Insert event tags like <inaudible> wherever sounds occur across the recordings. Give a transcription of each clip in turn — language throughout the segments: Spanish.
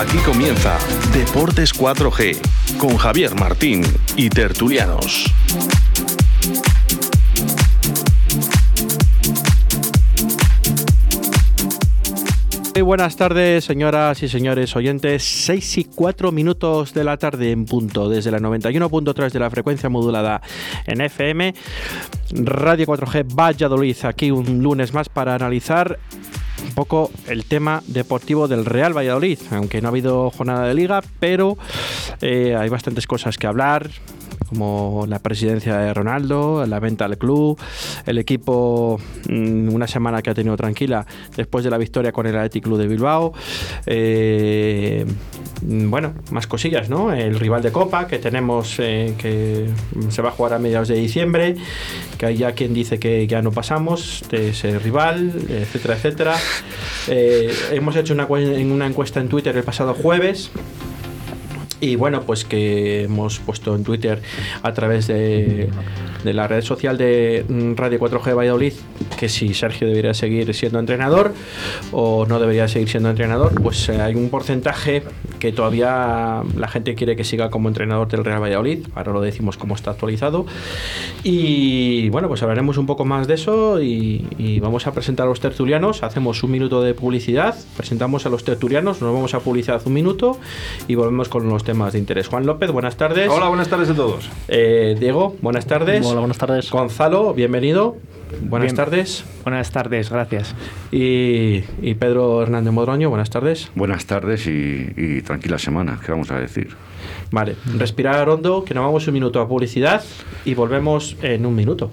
Aquí comienza Deportes 4G con Javier Martín y Tertulianos. Muy buenas tardes, señoras y señores oyentes. 6 y 4 minutos de la tarde en punto, desde la 91.3 de la frecuencia modulada en FM. Radio 4G Valladolid, aquí un lunes más para analizar poco el tema deportivo del Real Valladolid, aunque no ha habido jornada de liga, pero eh, hay bastantes cosas que hablar como la presidencia de Ronaldo, la venta al club, el equipo mm, una semana que ha tenido tranquila después de la victoria con el Athletic Club de Bilbao. Eh, bueno, más cosillas, ¿no? El rival de Copa que tenemos eh, que se va a jugar a mediados de diciembre, que hay ya quien dice que ya no pasamos de ese rival, etcétera, etcétera. Eh, hemos hecho una, una encuesta en Twitter el pasado jueves y bueno, pues que hemos puesto en Twitter a través de, la red social de mm, Radio 4G Valladolid que si Sergio debería seguir siendo entrenador o no debería seguir siendo entrenador, pues eh, hay un porcentaje que todavía la gente quiere que siga como entrenador del Real Valladolid. Ahora lo decimos como está actualizado. Y bueno, pues hablaremos un poco más de eso y, vamos a presentar a los tertulianos. Hacemos un minuto de publicidad, presentamos a los tertulianos, nos vamos a publicidad un minuto y volvemos con los temas de interés. Juan López, buenas tardes. Hola, buenas tardes a todos. Eh, Diego, buenas tardes. Hola, buenas tardes. Gonzalo, bienvenido. Buenas Bien. tardes. Buenas tardes, gracias. Y, y Pedro Hernández Modroño, buenas tardes. Buenas tardes y, y tranquila semana, ¿qué vamos a decir? Vale, respirar hondo, que nos vamos un minuto a publicidad y volvemos en un minuto.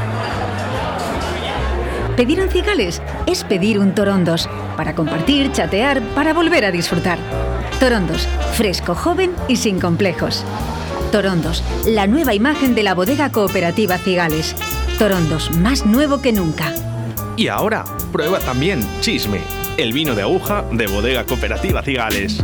Pedir un cigales es pedir un torondos, para compartir, chatear, para volver a disfrutar. Torondos, fresco, joven y sin complejos. Torondos, la nueva imagen de la bodega cooperativa Cigales. Torondos, más nuevo que nunca. Y ahora, prueba también Chisme, el vino de aguja de bodega cooperativa Cigales.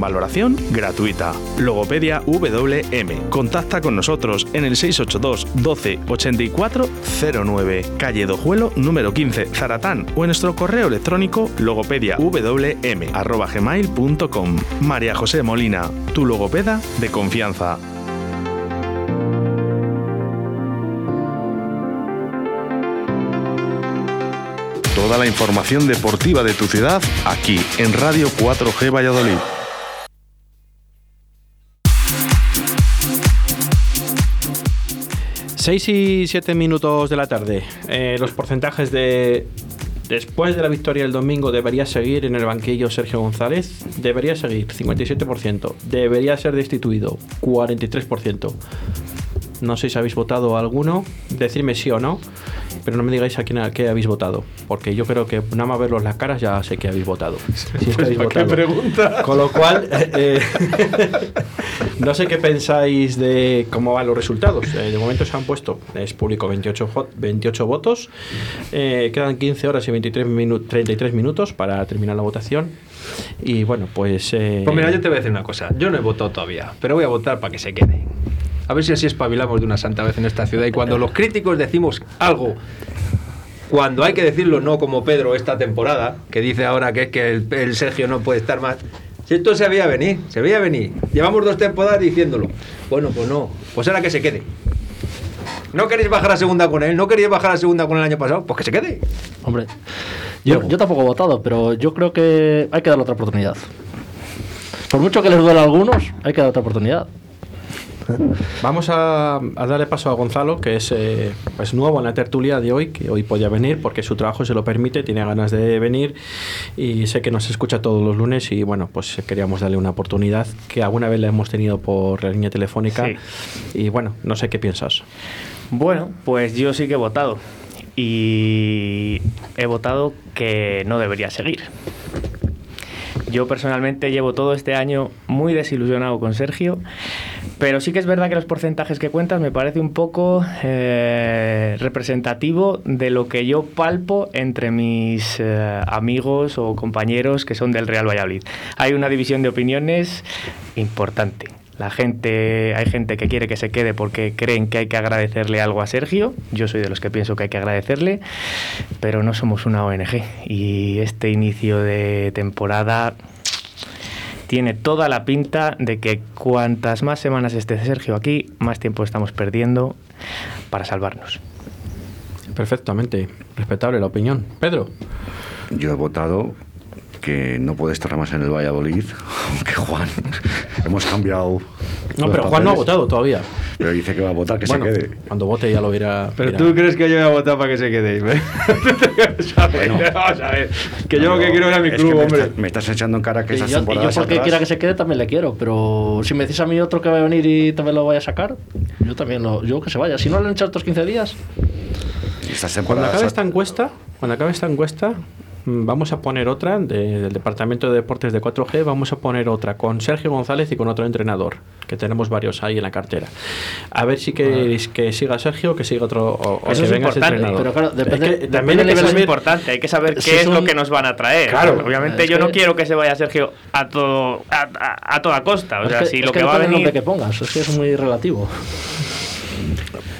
valoración gratuita. Logopedia WM. Contacta con nosotros en el 682 12 84 09, calle Dojuelo número 15, Zaratán o en nuestro correo electrónico logopediawm@gmail.com. María José Molina, tu logopeda de confianza. Toda la información deportiva de tu ciudad aquí en Radio 4G Valladolid. Seis y siete minutos de la tarde. Eh, los porcentajes de. Después de la victoria del domingo, debería seguir en el banquillo Sergio González. Debería seguir, 57%. Debería ser destituido, 43%. No sé si habéis votado alguno. Decidme sí o no. Pero no me digáis a quién a qué habéis votado. Porque yo creo que nada más verlos las caras ya sé que habéis votado. Si es que habéis <laughs> ¿Para qué votado. pregunta? Con lo cual, eh, eh, <laughs> no sé qué pensáis de cómo van los resultados. Eh, de momento se han puesto, es público, 28, vo- 28 votos. Eh, quedan 15 horas y 23 minu- 33 minutos para terminar la votación. Y bueno, pues... Pues mira, yo te voy a decir una cosa. Yo no he votado todavía, pero voy a votar para que se quede. A ver si así espabilamos de una santa vez en esta ciudad. Y cuando los críticos decimos algo, cuando hay que decirlo no como Pedro esta temporada, que dice ahora que es que el, el Sergio no puede estar más, Si esto se veía venir, se veía venir. Llevamos dos temporadas diciéndolo. Bueno, pues no. Pues era que se quede. ¿No queréis bajar a segunda con él? ¿No queréis bajar a segunda con el año pasado? Pues que se quede. Hombre, yo, yo tampoco he votado, pero yo creo que hay que darle otra oportunidad. Por mucho que les duela a algunos, hay que dar otra oportunidad. Vamos a, a darle paso a Gonzalo, que es eh, pues nuevo en la tertulia de hoy, que hoy podía venir porque su trabajo se lo permite, tiene ganas de venir y sé que nos escucha todos los lunes y bueno, pues queríamos darle una oportunidad que alguna vez la hemos tenido por la línea telefónica Sí. y bueno, no sé qué piensas. Bueno, pues yo sí que he votado. Y he votado que no debería seguir. Yo personalmente llevo todo este año muy desilusionado con Sergio, pero sí que es verdad que los porcentajes que cuentas me parece un poco eh, representativo de lo que yo palpo entre mis eh, amigos o compañeros que son del Real Valladolid. Hay una división de opiniones importante. La gente, hay gente que quiere que se quede porque creen que hay que agradecerle algo a Sergio. Yo soy de los que pienso que hay que agradecerle, pero no somos una ONG. Y este inicio de temporada tiene toda la pinta de que cuantas más semanas esté Sergio aquí, más tiempo estamos perdiendo para salvarnos. Perfectamente, respetable la opinión. Pedro. Yo he votado que no puede estar más en el Valladolid, <laughs> aunque Juan, <laughs> hemos cambiado. No, pero Juan no ha votado todavía. Pero dice que va a votar, que Bueno, se quede. Cuando vote ya lo verá. Pero verá. tú crees que yo voy a votar para que se quede. A <laughs> ver, vamos a ver. Que yo lo que quiero mi Es club, que me, hombre. está- me estás echando en cara que Y esas yo, y yo temporadas porque atrás- quiera que se quede también le quiero, pero si me decís a mí otro que va a venir y también lo vaya a sacar, yo también lo, yo que se vaya. Si no le han echado estos 15 días, Cuando temporadas acabe esta encuesta, cuando acabe esta encuesta, vamos a poner otra de- del Departamento de Deportes de 4G, vamos a poner otra con Sergio González y con otro entrenador, que tenemos varios ahí en la cartera. A ver si queréis que siga Sergio, que siga otro o, o Eso que es venga ese entrenador. pero claro, depende- Es que también hay que es importante, hay que saber Si qué es lo que nos van a traer. Claro. Obviamente yo no quiero que se vaya Sergio a todo a, a- a toda costa. O sea, si lo que va a venir... nombre que pongas, es que es muy relativo.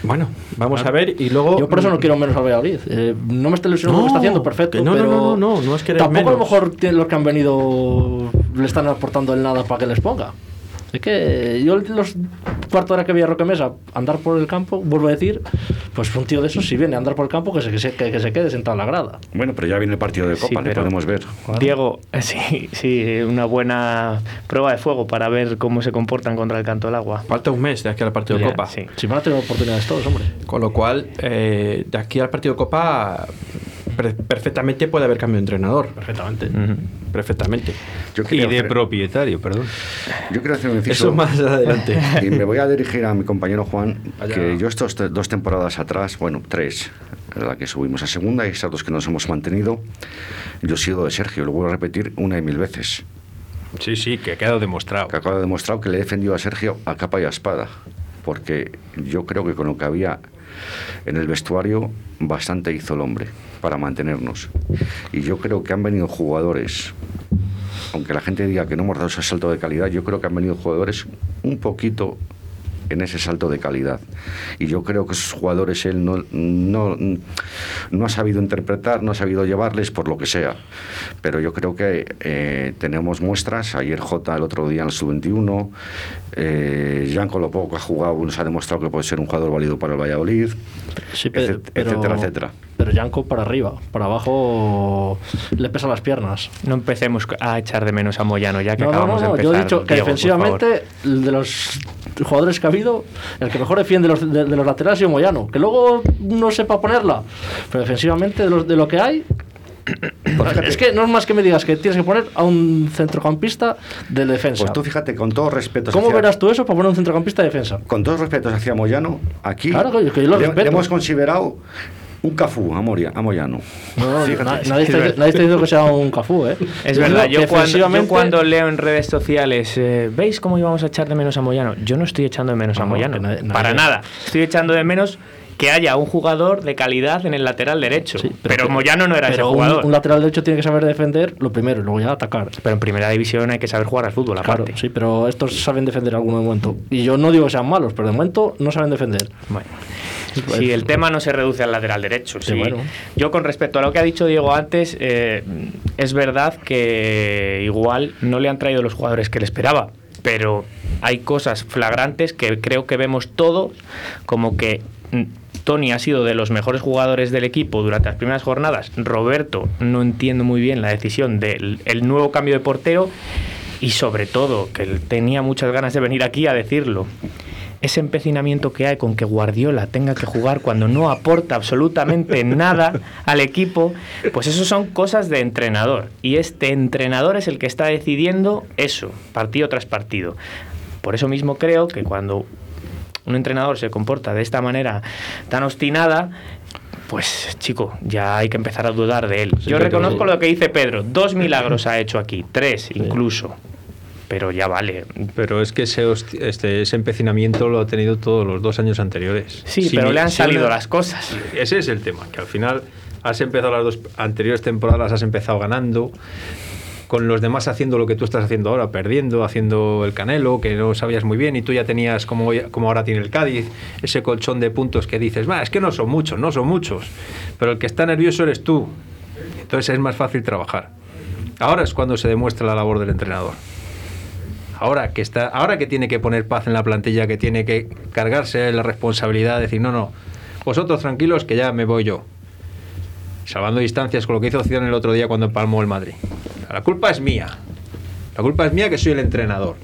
Bueno, vamos a ver y luego... Yo por eso no quiero menos al Valladolid. Eh, no me está ilusionando lo que está haciendo, perfecto. que no, no, pero no, no, no, no es querer Tampoco a lo mejor los que han venido le están aportando el nada para que les ponga. Es que yo los cuarto hora que vi a Roque Mesa andar por el campo, vuelvo a decir, pues un tío de esos si viene a andar por el campo que se, que se, que, que se quede sentado en la grada. Bueno, pero ya viene el partido de Sí, Copa, le pero- podemos ver. Diego, eh, sí, sí, una buena prueba de fuego para ver cómo se comportan contra el canto del agua. Falta un mes de aquí al partido de Copa. sí. Si van a tener oportunidades todos, hombre. Con lo cual, eh, de aquí al partido de Copa, perfectamente puede haber cambio de entrenador. Perfectamente. Perfectamente. Yo Y de hacer- propietario, perdón. Yo quiero hacer un inciso. Eso más adelante. <laughs> Y me voy a dirigir a mi compañero Juan, Allá. que yo estos te- dos temporadas atrás, bueno, tres, la que subimos a segunda y estas dos que nos hemos mantenido, yo he sido de Sergio, lo vuelvo a repetir una y mil veces. Sí, sí, que ha quedado demostrado. Que acabo de demostrar que le he defendido a Sergio a capa y a espada, porque yo creo que con lo que había en el vestuario, bastante hizo el hombre para mantenernos. Y yo creo que han venido jugadores, aunque la gente diga que no hemos dado ese salto de calidad, yo creo que han venido jugadores un poquito en ese salto de calidad. Y yo creo que esos jugadores él no, no, no ha sabido interpretar, no ha sabido llevarles por lo que sea. Pero yo creo que eh, tenemos muestras. Ayer J el otro día en el sub-21. Eh, Janko lo poco que ha jugado nos ha demostrado que puede ser un jugador válido para el Valladolid. Sí, pe- Etcét- etcétera, etcétera. Pero Yanko para arriba, para abajo le pesan las piernas. No empecemos a echar de menos a Moyano, ya que No, acabamos no, no, de yo empezar. he dicho Diego, defensivamente, de los jugadores que ha habido, el que mejor defiende los, de, de los laterales ha sido Moyano. Que luego no sepa ponerla, pero defensivamente de, los, de lo que hay. es que no es más que me digas que tienes que poner a un centrocampista de defensa. Pues tú fíjate, con todos respetos. ¿Cómo hacia- verás tú eso para poner un centrocampista de defensa? Con todos respetos hacia Moyano, aquí Claro, que- yo lo le, respeto. le hemos considerado un Cafú a, Moria, a Moyano. No, na- nadie, está, nadie está diciendo que sea un cafú, ¿eh? Es verdad, yo cuando, yo cuando leo en redes sociales, eh, ¿veis cómo íbamos a echar de menos a Moyano? Yo no estoy echando de menos a No, Moyano, que nadie- nadie- para nada. Estoy echando de menos que haya un jugador de calidad en el lateral derecho. Sí, pero que- Moyano no era ese pero jugador. Un, lateral derecho tiene que saber defender lo primero y luego ya atacar. Pero en primera división hay que saber jugar al fútbol, Claro, aparte. sí, pero estos saben defender en algún momento. Y yo no digo que sean malos, pero de momento no saben defender. Bueno. <laughs> Si el tema no se reduce al lateral derecho. Sí, sí. bueno. Yo con respecto a lo que ha dicho Diego antes, eh, es verdad que igual no le han traído los jugadores que le esperaba, pero hay cosas flagrantes que creo que vemos todos, como que Tony ha sido de los mejores jugadores del equipo durante las primeras jornadas. Roberto no entiendo muy bien la decisión del el nuevo cambio de portero y sobre todo que él tenía muchas ganas de venir aquí a decirlo. Ese empecinamiento que hay con que Guardiola tenga que jugar cuando no aporta absolutamente nada al equipo, pues eso son cosas de entrenador. Y este entrenador es el que está decidiendo eso, partido tras partido. Por eso mismo creo que cuando un entrenador se comporta de esta manera tan obstinada, pues chico, ya hay que empezar a dudar de él. Yo reconozco lo que dice Pedro, dos milagros ha hecho aquí, tres incluso, pero ya vale. Pero es que ese, este, ese empecinamiento lo ha tenido todos los dos años anteriores. Sí, Si pero le han salido las cosas. Ese es el tema, que al final has empezado las dos anteriores temporadas, has empezado ganando, con los demás haciendo lo que tú estás haciendo ahora, perdiendo, haciendo el canelo, que no sabías muy bien, y tú ya tenías, como, como ahora tiene el Cádiz, ese colchón de puntos que dices, va, es que no son muchos, no son muchos, pero el que está nervioso eres tú. Entonces es más fácil trabajar. Ahora es cuando se demuestra la labor del entrenador. Ahora que está, ahora que tiene que poner paz en la plantilla, que tiene que cargarse la responsabilidad de decir, no, no, vosotros tranquilos que ya me voy yo. Salvando distancias con lo que hizo Zidane el otro día cuando empalmó el Madrid. La culpa es mía. La culpa es mía que soy el entrenador.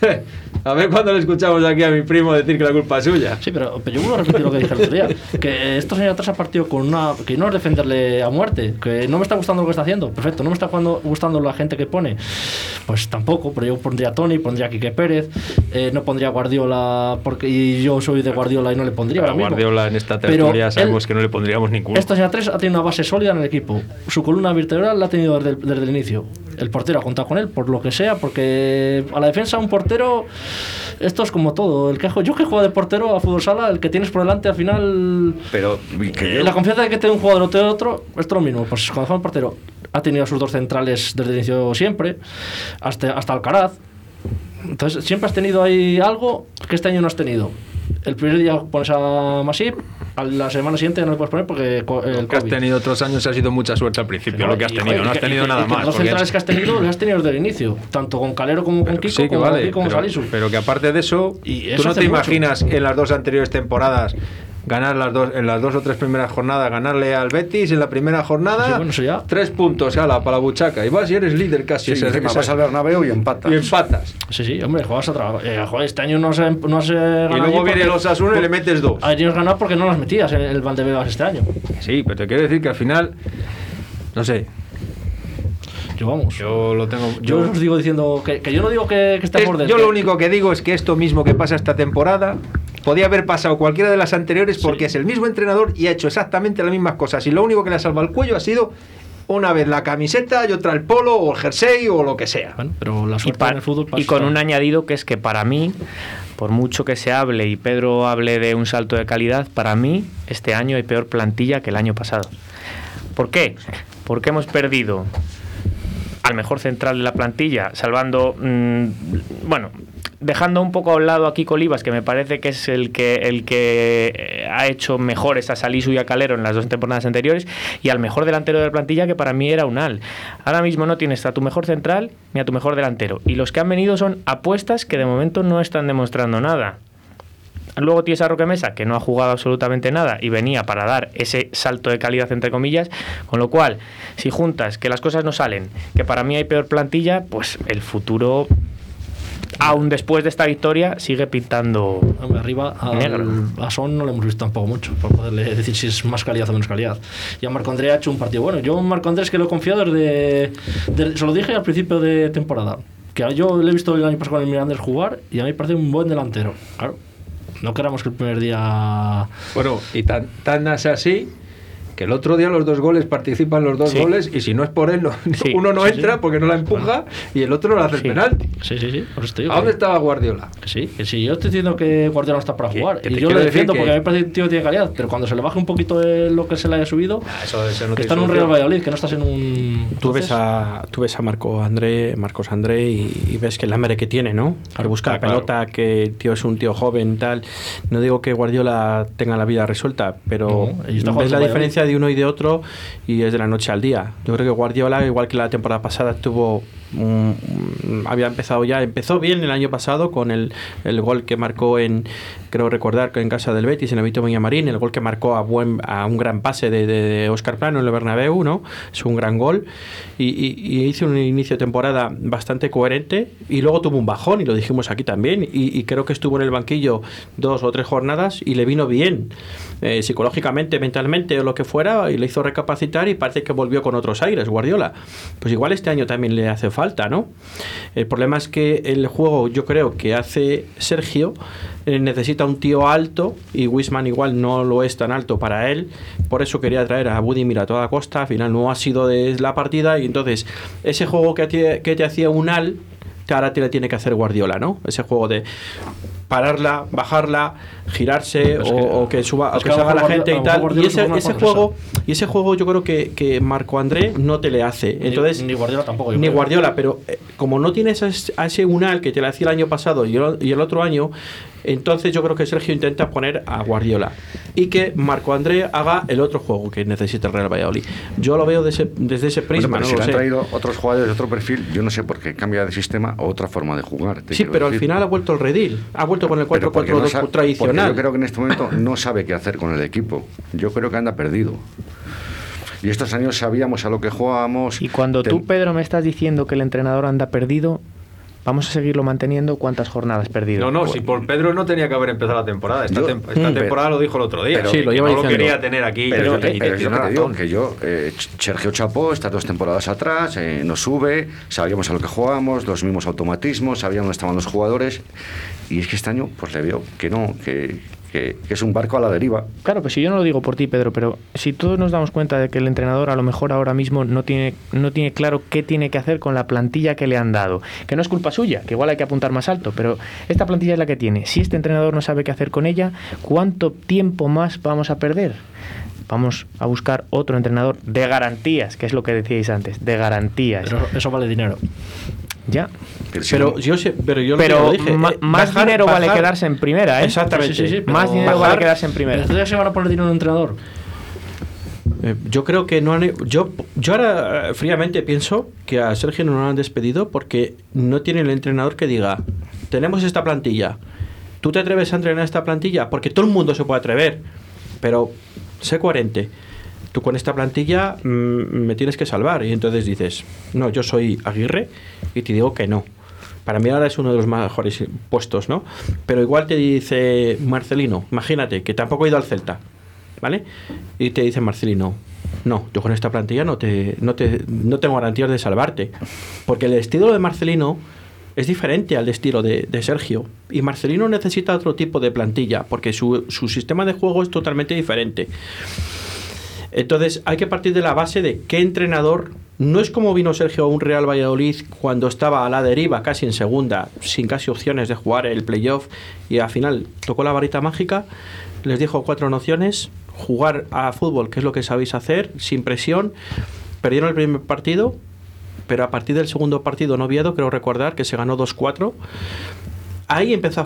<laughs> A ver cuando le escuchamos aquí a mi primo decir que la culpa es suya. Sí, pero, pero yo vuelvo a repetir lo que dije el otro día. <laughs> Que estos años atrás ha partido con una. que no es defenderle a muerte. Que no me está gustando lo que está haciendo. Perfecto. No me está jugando- gustando la gente que pone. Pues tampoco. Pero yo pondría a Tony, pondría a Quique Pérez. eh, no pondría a Guardiola. porque y yo soy de Guardiola y no le pondría. A ahora mismo. Guardiola en esta tertulia él- sabemos que no le pondríamos ninguno. Estos años atrás ha tenido una base sólida en el equipo. Su columna vertebral la ha tenido desde el, desde el inicio. El portero ha contado con él por lo que sea, porque a la defensa un portero, esto es como todo. El que, yo que juego de portero a fútbol sala, el que tienes por delante al final... Pero que eh, yo- La confianza de que tenga un jugador o te otro, esto es lo mismo. Pues cuando juega el portero, ha tenido a sus dos centrales desde el inicio siempre, hasta, hasta Alcaraz. Entonces, siempre has tenido ahí algo que este año no has tenido. El primer día pones a Masip, a la semana siguiente no le puedes poner porque el que has tenido otros años ha sido mucha suerte al principio, lo que has Y, tenido, joder, no has tenido y- nada y más. Los centrales que has tenido, los has tenido desde el inicio, tanto con Calero como con Kiko, Sí, como vale, con pero, Salisu. pero que aparte de eso, Y tú eso no te mucho. imaginas en las dos anteriores temporadas ganar las dos en las dos o tres primeras jornadas, ganarle al Betis en la primera jornada, Sí, bueno, ya. tres puntos, ala, para la buchaca, y vas y eres líder casi. Sí, encima vas al Bernabéu y empatas. y empatas. Sí, sí, hombre, juegas a trabajo. Eh, joder, este año no se, no se gana Y allí luego viene porque- los Osasuna y le metes dos. Ayer has ganado porque no las metías en el Valdebebas este año. Sí, pero te quiero decir que al final, no sé, Yo vamos. Yo, lo tengo. Yo, os digo diciendo que, que yo no digo que, que esté Es- yo lo único que digo es que esto mismo que pasa esta temporada podía haber pasado cualquiera de las anteriores porque es el mismo entrenador y ha hecho exactamente las mismas cosas. Y lo único que le ha salvado el cuello ha sido una vez la camiseta y otra el polo o el jersey o lo que sea. Bueno, pero la Y, en el fútbol y con un añadido que es que para mí, por mucho que se hable y Pedro hable de un salto de calidad, para mí este año hay peor plantilla que el año pasado. ¿Por qué? Porque hemos perdido al mejor central de la plantilla, salvando, mm, bueno, dejando un poco a un lado a Kiko Olivas, que me parece que es el que, el que eh, ha hecho mejores a Salisu y a Calero en las dos temporadas anteriores, y al mejor delantero de la plantilla, que para mí era Unal. Ahora mismo no tienes a tu mejor central ni a tu mejor delantero, y los que han venido son apuestas que de momento no están demostrando nada. Luego tienes a Roque Mesa, que no ha jugado absolutamente nada y venía para dar ese salto de calidad, entre comillas. Con lo cual, si juntas que las cosas no salen, que para mí hay peor plantilla, pues el futuro, aún después de esta victoria, sigue pintando. Arriba al- Negro. a Son no le hemos visto tampoco mucho para poderle decir si es más calidad o menos calidad. Y a Marco André ha hecho un partido bueno. Yo Marco Andrés que lo he confiado desde, desde- Se lo dije al principio de temporada. Que yo le he visto el año pasado con el Mirandés jugar y a mí me parece un buen delantero. Claro. No queramos que el primer día. Bueno, y tan, tan es así que el otro día los dos goles participan los dos Sí. goles y si no es por él, no- Sí, <laughs> uno no sí, entra sí. porque no la empuja y el otro no le hace el penalti. Sí, sí, sí. Digo ¿A dónde estaba Guardiola? que sí, que sí. Yo estoy diciendo que Guardiola no está para Que- jugar. que y yo lo defiendo que- porque a mí me parece que el tío tiene calidad. Pero cuando se le baje un poquito de lo que se le haya subido, Ah, Eso, eso no que está en un. Real Valladolid, que no estás en un. Tú ves, a, tú ves a Marco André, Marcos André y, y ves que el hambre que tiene, ¿no? Que busca la claro. pelota, que el tío es un tío joven, tal. No digo que Guardiola tenga la vida resuelta, pero No, ves la diferencia de uno y de otro y es de la noche al día. Yo creo que Guardiola, igual que la temporada pasada, tuvo un- un- había empezado ya, empezó bien el año pasado con el, el gol que marcó en, creo recordar que en casa del Betis, en el Vito Marín, el gol que marcó a, buen, a un gran pase de, Oscar Plano en el Bernabéu, ¿no? Es un gran gol y, hizo un inicio de temporada bastante coherente y luego tuvo un bajón y lo dijimos aquí también y, creo que estuvo en el banquillo dos o tres jornadas y le vino bien eh, psicológicamente, mentalmente o lo que fuera y le hizo recapacitar y parece que volvió con otros aires Guardiola. Pues igual este año también le hace falta, ¿no? El problema es que el juego yo creo que hace Sergio necesita un tío alto y Wisman igual no lo es tan alto para él. Por eso quería traer a Budimir a toda costa. Al final no ha sido de la partida y entonces ese juego que te, que te hacía un al ahora te le tiene que hacer Guardiola, ¿no? Ese juego de pararla, bajarla, girarse o, que- o que suba, o que salga la gente y tal. Y ese, ese juego y ese juego yo creo que, que Marco André no te le hace. Entonces ni Guardiola tampoco, Ni creo. Guardiola, pero eh, como no tienes a ese- a ese unal que te le hacía el año pasado y el, y el otro año, entonces yo creo que Sergio intenta poner a Guardiola y que Marco André haga el otro juego que necesita el Real Valladolid. Yo lo veo desde, desde ese Bueno, prisma, pero no si lo le han sé. traído otros jugadores de otro perfil, yo no sé por qué cambia de sistema o otra forma de jugar. te Sí, pero al final ha vuelto el redil, ha vuelto con el Pero porque 4-4-2 no sa- porque tradicional. Yo creo que en este momento no sabe qué hacer con el equipo. Yo creo que anda perdido. Y estos años sabíamos a lo que jugábamos. Y cuando tú, Pedro, me estás diciendo que el entrenador anda perdido, ¿vamos a seguirlo manteniendo? ¿Cuántas jornadas perdido? No, no, si por Pedro no tenía que haber empezado la temporada. Esta, Yo- tem- esta Mm, temporada pero- lo dijo el otro día. pero- Sí, lo que lleva no lo diciendo. quería tener aquí. Pero, yo te- pero tiene yo no te digo que yo, eh, Sergio Chapó, estas dos temporadas atrás, eh, nos sube, sabíamos a lo que jugábamos, los mismos automatismos, sabíamos dónde estaban los jugadores, y es que este año pues le veo que no, que, que- que es un barco a la deriva. Claro, pues si yo no lo digo por ti, Pedro, pero si todos nos damos cuenta de que el entrenador a lo mejor ahora mismo no tiene, no tiene claro qué tiene que hacer con la plantilla que le han dado, que no es culpa suya, que igual hay que apuntar más alto, pero esta plantilla es la que tiene. Si este entrenador no sabe qué hacer con ella, ¿cuánto tiempo más vamos a perder? Vamos a buscar otro entrenador de garantías, que es lo que decíais antes, de garantías. Pero eso vale dinero. Ya. Pero Pero yo sé, pero yo Pero lo dije, eh, más bajar- dinero vale quedarse en primera, ¿eh? Exactamente. Sí, sí, sí, pero- Más dinero vale quedarse en primera. entonces se van a poner dinero en un entrenador. Eh, yo creo que no han. Yo, yo ahora eh, fríamente pienso que a Sergio no lo han despedido porque no tiene el entrenador que diga: Tenemos esta plantilla. ¿Tú te atreves a entrenar esta plantilla? Porque todo el mundo se puede atrever. Pero sé coherente. Tú con esta plantilla mm, me tienes que salvar. Y entonces dices: No, yo soy Aguirre y te digo que no. Para mí ahora es uno de los mejores puestos, ¿no? Pero igual te dice Marcelino, imagínate, que tampoco ha ido al Celta. ¿vale? Y te dice Marcelino, no, yo con esta plantilla no, te, no, te, no tengo garantías de salvarte. Porque el estilo de Marcelino es diferente al estilo de, de Sergio. Y Marcelino necesita otro tipo de plantilla, porque su, su sistema de juego es totalmente diferente. Entonces hay que partir de la base de qué entrenador, no es como vino Sergio a un Real Valladolid cuando estaba a la deriva, casi en segunda, sin casi opciones de jugar el playoff y al final tocó la varita mágica, les dijo cuatro nociones, jugar a fútbol, que es lo que sabéis hacer, sin presión, perdieron el primer partido, pero a partir del segundo partido no Oviedo, creo recordar que se ganó 2-4. Ahí empezó a,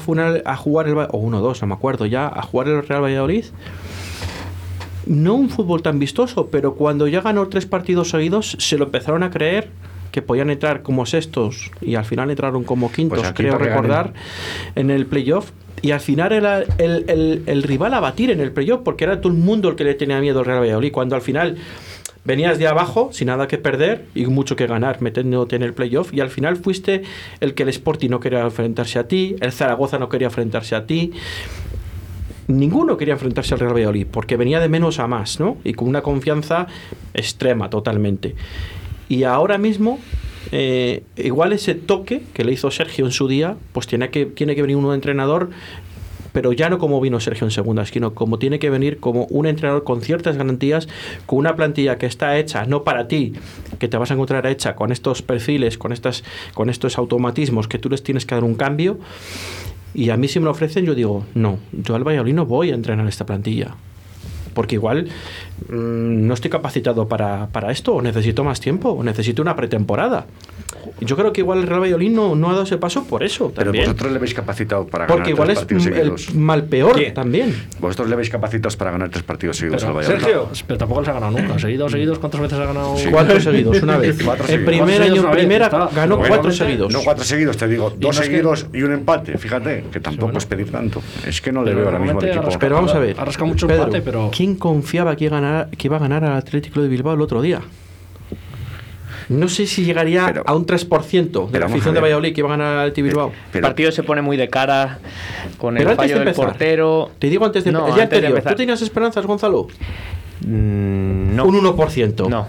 jugar el o 1-2, no me acuerdo ya, a jugar el Real Valladolid no un fútbol tan vistoso, pero cuando ya ganó tres partidos seguidos, se lo empezaron a creer que podían entrar como sextos y al final entraron como quintos, Pues creo recordar, en el playoff. Y al final era el, el- el rival a batir en el playoff, porque era todo el mundo el que le tenía miedo al Real Valladolid. Cuando al final venías de abajo, sin nada que perder y mucho que ganar, metiéndote en el playoff, y al final fuiste el que el Sporting no quería enfrentarse a ti, el Zaragoza no quería enfrentarse a ti, ninguno quería enfrentarse al Real Valladolid porque venía de menos a más, ¿no? Y con una confianza extrema totalmente. Y ahora mismo, eh, igual ese toque que le hizo Sergio en su día, pues tiene que, tiene que venir un nuevo entrenador pero ya no como vino Sergio en segunda, sino como tiene que venir como un entrenador con ciertas garantías, con una plantilla que está hecha no para ti, que te vas a encontrar hecha con estos perfiles, con estas, con estos automatismos que tú les tienes que dar un cambio. Y a mí si me lo ofrecen, yo digo, no, yo al Valladolid no voy a entrenar esta plantilla porque igual mm, no estoy capacitado para, para, esto, o necesito más tiempo, o necesito una pretemporada. Yo creo que igual el Real Valladolid no, no ha dado ese paso por eso. Pero también. vosotros le habéis capacitado para Porque ganar igual tres es partidos seguidos. el mal peor también. Vosotros le habéis capacitados para ganar tres partidos seguidos Pero, al Valladolid. Sergio, pero tampoco les ha ganado nunca. Seguidos, seguidos, ¿cuántas veces ha ganado? Sí. Cuatro <laughs> seguidos, una vez. Cuatro el seguidos. primer año en primera está. ganó Bueno, cuatro seguidos. No, cuatro seguidos, te digo. Dos no es que- seguidos y un empate. Fíjate, que tampoco bueno. es pedir tanto. Es que no le Pero veo ahora mismo al equipo. Pero vamos a ver. Ha mucho empate, pero- ¿quién confiaba que iba a ganar al Atlético de Bilbao el otro día? No sé si llegaría Pero- a un 3% de pero la afición de. Valladolid que iba a ganar al Bilbao. El Pero- partido se pone muy de cara con Pero el antes fallo de del empezar, portero. Te digo antes de No, el día antes de anterior. ¿tú tenías esperanzas, Gonzalo? Mm, no. Un 1%. No.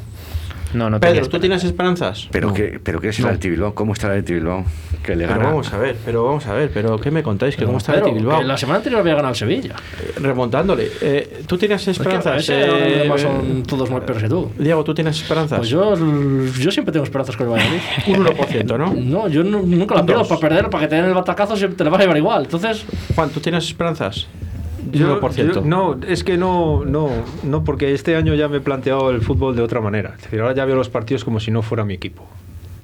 No, no tenía Pedro, ¿tú tienes esperanzas? Pero, No. ¿qué, pero ¿qué es el No. Bilbao? ¿Cómo está el Bilbao? Que le Pero gana. vamos a ver, pero vamos a ver, pero ¿qué me contáis? ¿Que ¿Cómo está el Pero, Athletic Bilbao? la semana anterior había ganado el Sevilla. Remontándole. Eh, ¿Tú tienes Es que esperanzas? ese, ahora Eh, además son todos más peores que tú. Diego, ¿tú tienes esperanzas? Pues yo, yo siempre tengo esperanzas con el Valladolid. <laughs> Un 1%, ¿no? No, yo nu- nunca la pierdo para perder, para que te den el batacazo, siempre te la vas a llevar igual. Entonces, Juan, ¿tú tienes esperanzas? Yo- 1%. yo- no, es que no, no, no, porque este año ya me he planteado el fútbol de otra manera. Es decir, ahora ya veo los partidos como si no fuera mi equipo.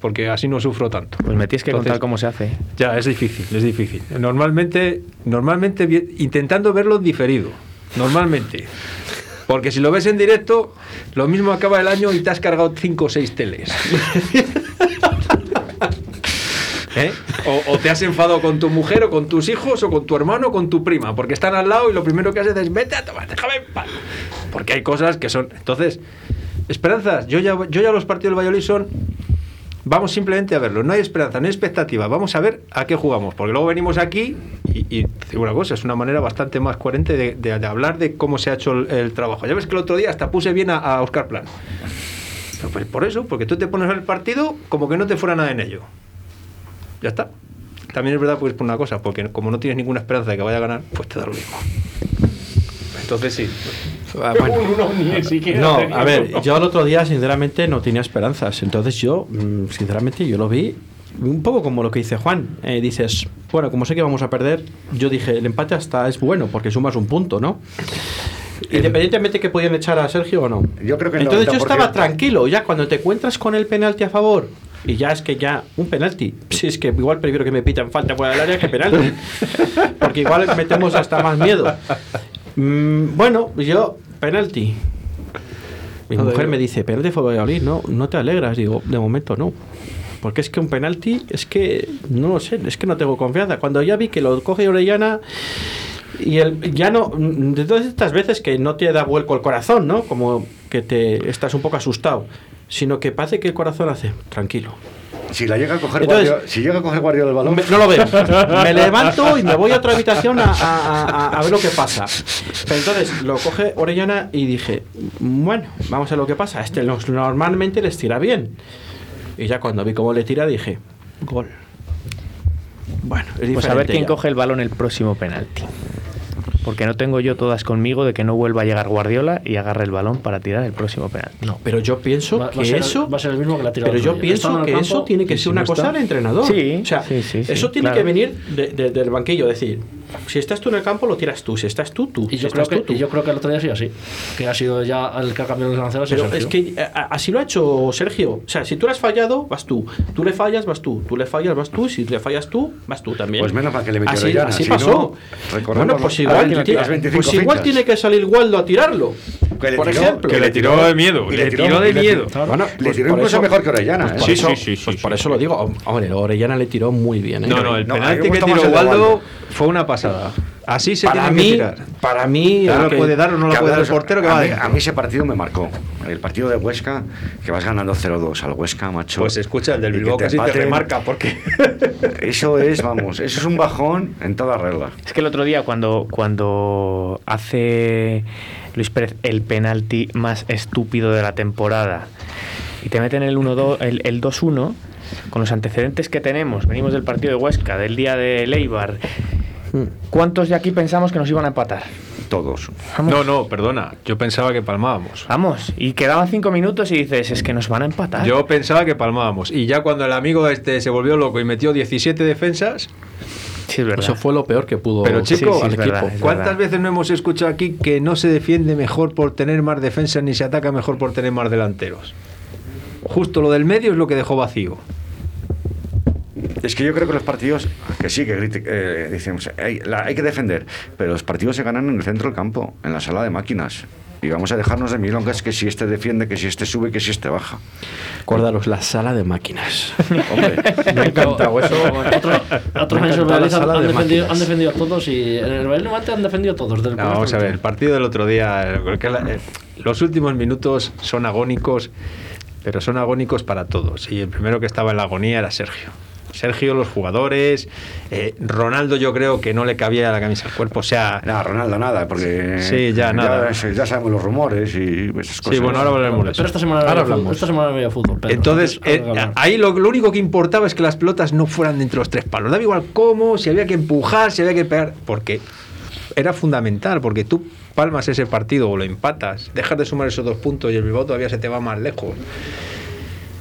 Porque así no sufro tanto. Pues me tienes que Entonces- contar cómo se hace. Ya, es difícil, es difícil. Normalmente, normalmente intentando verlo diferido. Normalmente. Porque si lo ves en directo, lo mismo acaba el año y te has cargado 5 o 6 teles. <laughs> ¿Eh? O, o te has enfadado con tu mujer o con tus hijos o con tu hermano o con tu prima, porque están al lado y lo primero que haces es vete a tomar, déjame en paz. Porque hay cosas que son. Entonces, esperanzas, yo ya, yo ya los partidos del Valladolid son. Vamos simplemente a verlo, no hay esperanza, no hay expectativa, vamos a ver a qué jugamos, porque luego venimos aquí y, y una cosa, es una manera bastante más coherente de, de- de hablar de cómo se ha hecho el, el trabajo. Ya ves que el otro día hasta puse bien a, a Oscar Plan. Pues por eso, porque tú te pones al partido como que no te fuera nada en ello. Ya está. También es verdad, pues por una cosa, porque como no tienes ninguna esperanza de que vaya a ganar, pues te da lo mismo. Entonces sí. Ah, bueno. <laughs> No, a ver, yo el otro día sinceramente no tenía esperanzas. Entonces yo, mm, sinceramente, yo lo vi un poco como lo que dice Juan. Eh, dices, bueno, como sé que vamos a perder, yo dije, el empate hasta es bueno porque sumas un punto, ¿no? Independientemente que podían echar a Sergio o no. Yo creo que Entonces yo 90%. estaba tranquilo, ya cuando te encuentras con el penalti a favor, y ya es que ya un penalti, si es que igual prefiero que me pitan falta fuera del área que penalti, <laughs> porque igual metemos hasta más miedo. Mm, bueno, yo, penalti. Mi No, mujer digo- me dice, penalti fue Valladolid, no, no te alegras, digo, de momento no. Porque es que un penalti, es que no lo sé, es que no tengo confianza. Cuando ya vi que lo coge Orellana y el, ya no, de todas estas veces que no te da vuelco el corazón, ¿no? Como que te estás un poco asustado, sino que parece que el corazón hace, tranquilo. Si la llega a coger Entonces- Guardiola, si llega a coger Guardiola el balón, Me- no lo veo. <laughs> Me levanto y me voy a otra habitación a, a- a- a ver lo que pasa. Pero entonces lo coge Orellana y dije, bueno, vamos a ver lo que pasa. Este normalmente les tira bien. Y ya cuando vi cómo le tira dije, gol. Bueno, es Pues a ver quién ya. coge el balón el próximo penalti. Porque no tengo yo todas conmigo de que no vuelva a llegar Guardiola y agarre el balón para tirar el próximo penalti. No, pero yo pienso Va- va a que ser- eso. va a ser el mismo que la Pero yo pienso que eso tiene que ser si una no cosa del entrenador. Sí, o sea, sí, sí, sí, eso tiene claro. que venir de- de- del banquillo. Decir, si estás tú en el campo, lo tiras tú. Si estás tú, tú. Y Si yo, creo estás que, tú, tú. y yo creo que el otro día ha sido así. Que ha sido ya el que ha cambiado los lanceros. Pero es que eh, así lo ha hecho Sergio. O sea, si tú le has fallado, vas tú. Tú le fallas, vas tú. Tú le fallas, vas tú. Y si le fallas tú, vas tú también. Pues menos mal que le metió Así, Orellana, así si pasó. no, bueno, pues igual, 20, tiene, las 25 pues igual fichas. tiene que salir Waldo a tirarlo. Que le por tiró- ejemplo. Que le tiró de miedo, y le tiró de le- miedo. Bueno, le pues tiró por incluso eso- mejor que Orellana. pues ¿eh? Sí, eso, sí, sí, pues sí, por sí. eso lo digo. Hombre, Orellana le tiró muy bien. ¿eh? No, no, el penalti que tiró Waldo. fue una pasada. Así se para tiene mí, que tirar. para mí, lo que- puede dar o no lo puede dar el portero que a va a mí, a mí ese partido me marcó. El partido de Huesca, que vas ganando 0-2 al Huesca, macho. Pues escucha, el del y que Bilbao casi te remarca porque <laughs> Eso es, vamos, eso es un bajón en toda regla. Es que el otro día cuando, cuando hace Luis Pérez el penalti más estúpido de la temporada y te meten el 1-2, el, el 2-1, con los antecedentes que tenemos, venimos del partido de Huesca, del día de Leibar, ¿Cuántos de aquí pensamos que nos iban a empatar? Todos. No, no, perdona. Yo pensaba que palmábamos. Vamos, y quedaban cinco minutos y dices, es que nos van a empatar. Yo pensaba que palmábamos. Y ya cuando el amigo este se volvió loco y metió 17 defensas. Sí, es verdad. Eso fue lo peor que pudo Pero chico, sí, al es equipo. verdad, ¿cuántas verdad. veces no hemos escuchado aquí que no se defiende mejor por tener más defensas ni se ataca mejor por tener más delanteros? Justo lo del medio es lo que dejó vacío. Es que yo creo que los partidos, que sí, que grite- eh, decimos, hay, la- hay que defender, pero los partidos se ganan en el centro del campo, en la sala de máquinas. Y vamos a dejarnos de milongas que si este defiende, que si este sube, que si este baja. Acordaros, la sala de máquinas. Hombre, <laughs> Me ha encantado eso. Otros otros años sala han, de defendido, han defendido todos y en el Valladolid Levante han defendido todos. Desde el No, vamos a ver, el partido del otro día, que la- eh, los últimos minutos son agónicos, pero son agónicos para todos. Y el primero que estaba en la agonía era Sergio. Sergio, los jugadores, eh, Ronaldo yo creo que no le cabía la camisa al cuerpo, o sea... nada, Ronaldo, nada, porque Sí, ya, nada. ya sabemos los rumores y esas cosas. Sí, bueno, ahora hablaremos de eso. Pero esta semana, Ahora no había fútbol, hablamos. esta semana no había fútbol. Pedro. Entonces, eh, ahí lo, lo único que importaba es que las pelotas no fueran dentro de los tres palos. Daba igual cómo, si había que empujar, si había que pegar, porque era fundamental, porque tú palmas ese partido o lo empatas, dejas de sumar esos dos puntos y el Bilbao todavía se te va más lejos.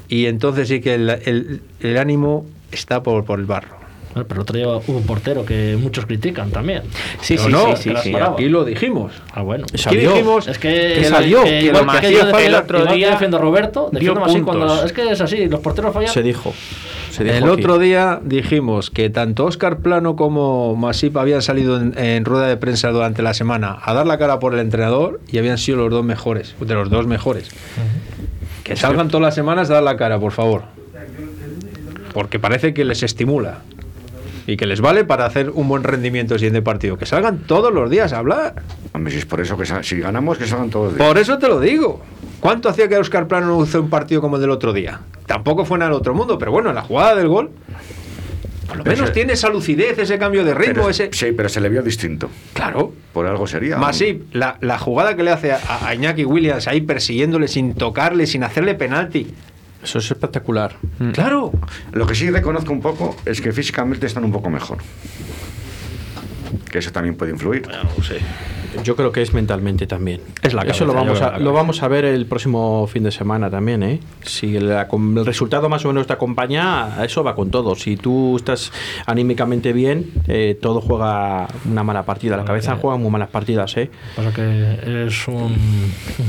Y entonces sí que el, el- el ánimo está por, por el barro. Bueno, pero el otro día hubo un portero que muchos critican también. Sí, Pero sí, no, sí, sí, sí. aquí lo dijimos. Ah, bueno. Aquí Salió. dijimos Es que, Que salió, que que igual lo que hacía yo falta el otro día defiendo a Roberto, defiendo así cuando es que es así, los porteros fallan. Se dijo. Se dijo El aquí. otro día dijimos que tanto Oscar Plano como Masip habían salido en, en rueda de prensa durante la semana a dar la cara por el entrenador y habían sido los dos mejores, de los dos mejores. Que salgan todas las semanas a dar la cara, por favor. Porque parece que les estimula y que les vale para hacer un buen rendimiento el siguiente partido. Que salgan todos los días a hablar. Hombre, si es por eso que si ganamos, que salgan todos los días. Por eso te lo digo. ¿Cuánto hacía que Oscar Plano no hizo un partido como el del otro día? Tampoco fue nada del otro mundo, pero bueno, en la jugada del gol, por lo menos tiene esa lucidez, ese cambio de ritmo, Pero- ese. Sí, pero se le vio distinto. Claro. Por algo sería. Masip, la, la jugada que le hace a, a Iñaki Williams ahí persiguiéndole sin tocarle, sin hacerle penalti. Eso es espectacular. Claro. Lo que sí reconozco un poco es que físicamente están un poco mejor. Que eso también puede influir. Yo creo que es mentalmente también. Es la Eso lo vamos, a, la lo vamos a ver el próximo fin de semana también, ¿eh? Si el resultado más o menos te acompaña, eso va con todo. Si tú estás anímicamente bien, eh, todo juega una mala partida. La cabeza juega muy malas partidas, ¿eh? Pasa que es un,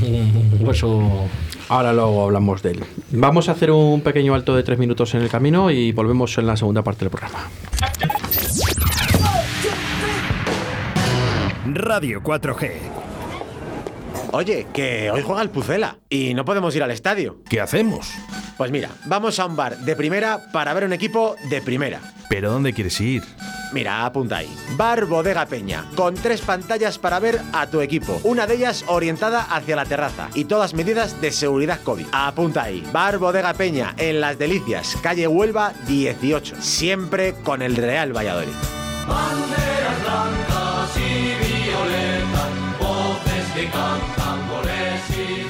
un hueso. Ahora luego hablamos de él. Vamos a hacer un pequeño alto de tres minutos en el camino y volvemos en la segunda parte del programa. Radio 4G. Oye, que hoy juega el Pucela y no podemos ir al estadio. ¿Qué hacemos? Pues mira, vamos a un bar de primera para ver un equipo de primera. ¿Pero dónde quieres ir? Mira, apunta ahí. Bar Bodega Peña, con tres pantallas para ver a tu equipo. Una de ellas orientada hacia la terraza y todas medidas de seguridad COVID. Apunta ahí. Bar Bodega Peña, en Las Delicias, calle Huelva 18. Siempre con el Real Valladolid.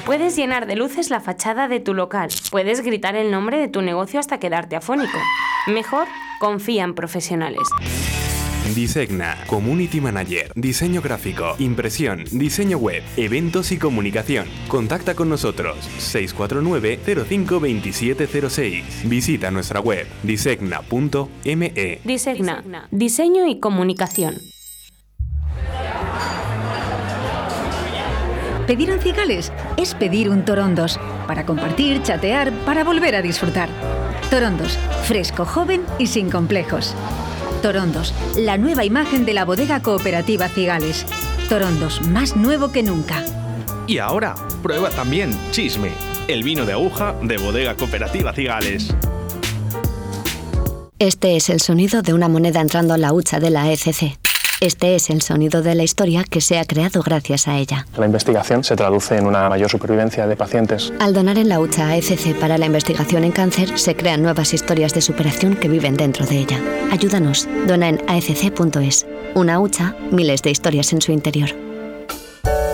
Puedes llenar de luces la fachada de tu local. Puedes gritar el nombre de tu negocio hasta quedarte afónico. Mejor, confía en profesionales. Disegna, Community Manager, Diseño Gráfico, Impresión, Diseño Web, Eventos y Comunicación. Contacta con nosotros 649-052706. Visita nuestra web disegna.me. Disegna, diseño y comunicación. Pedir un cigales es pedir un torondos, para compartir, chatear, para volver a disfrutar. Torondos, fresco, joven y sin complejos. Torondos, la nueva imagen de la bodega cooperativa Cigales. Torondos, más nuevo que nunca. Y ahora, prueba también Chisme, el vino de aguja de bodega cooperativa Cigales. Este es el sonido de una moneda entrando a la hucha de la ECC. Este es el sonido de la historia que se ha creado gracias a ella. La investigación se traduce en una mayor supervivencia de pacientes. Al donar en la hucha AECC para la investigación en cáncer, se crean nuevas historias de superación que viven dentro de ella. Ayúdanos. Dona en aecc.es. Una hucha, miles de historias en su interior.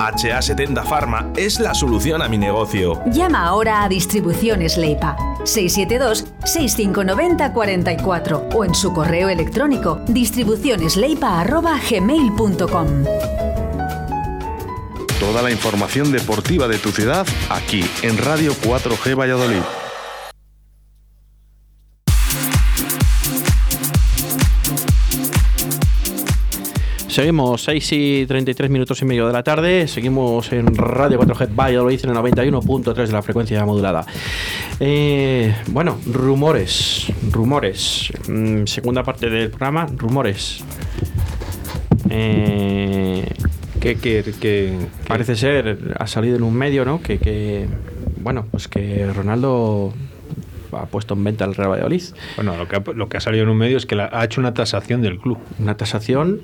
HA70 Pharma es la solución a mi negocio. Llama ahora a Distribuciones Leipa 672-6590-44 o en su correo electrónico distribucionesleipa.gmail.com Toda la información deportiva de tu ciudad aquí en Radio 4G Valladolid. Seguimos 6 y 33 minutos y medio de la tarde. Seguimos en Radio 4G Valladolid en el 91.3 de la frecuencia modulada. Eh, bueno, rumores. Rumores. Mm, segunda parte del programa, rumores. Eh, ¿Qué, qué, qué- Parece ser, ha salido en un medio, ¿no? Que, que, bueno, pues que Ronaldo ha puesto en venta el Real Valladolid. Bueno, lo que, ha, lo que ha salido en un medio es que la- ha hecho una tasación del club. Una tasación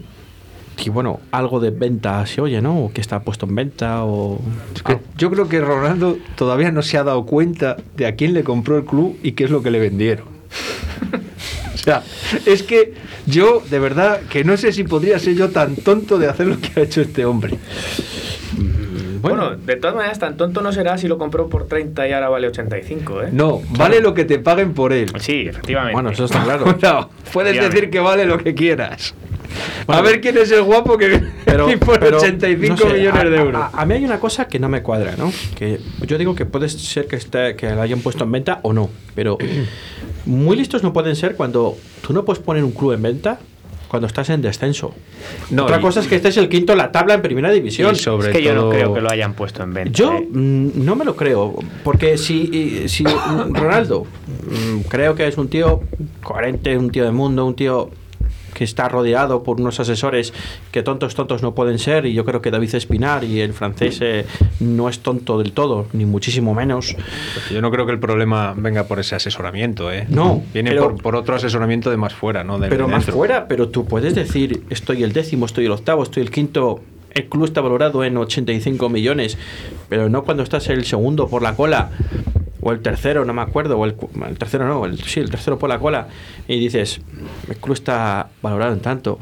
y bueno, algo de venta se oye, ¿no? O que está puesto en venta o... Es que yo creo que Ronaldo todavía no se ha dado cuenta de a quién le compró el club y qué es lo que le vendieron. <laughs> o sea, es que yo, de verdad, que no sé si podría ser yo tan tonto de hacer lo que ha hecho este hombre. Bueno, de todas maneras, tan tonto no será si lo compró por 30 y ahora vale 85, ¿eh? No, vale lo que te paguen por él. Sí, efectivamente. Bueno, eso está claro. <laughs> No, puedes decir que vale lo que quieras. Bueno, a ver quién es el guapo que pero, <laughs> y por pero, 85 no sé, millones a- de a- euros. A, a mí hay una cosa que no me cuadra, ¿no? Que yo digo que puede ser que, esté, que la hayan puesto en venta o no, pero <clears throat> muy listos no pueden ser cuando tú no puedes poner un club en venta cuando estás en descenso. No, Otra y- cosa es que estés el quinto en la tabla en primera división. Y sobre es que yo no todo- creo que lo hayan puesto en venta. Yo ¿eh? mm, no me lo creo, porque si, si mm, Ronaldo mm, creo que es un tío coherente, un tío de mundo, un tío que está rodeado por unos asesores que tontos tontos no pueden ser y yo creo que David Espinar y el francés eh, no es tonto del todo, ni muchísimo menos. Yo no creo que el problema venga por ese asesoramiento, ¿eh? No, Viene pero- por, por otro asesoramiento de más fuera, ¿no? De- pero de más fuera, pero tú puedes decir, estoy el décimo, estoy el octavo, estoy el quinto, el club está valorado en 85 millones, pero no cuando estás el segundo por la cola, o el tercero, no me acuerdo, o el, el tercero no, el, sí, el tercero por la cola, y dices, el club está valorado en tanto.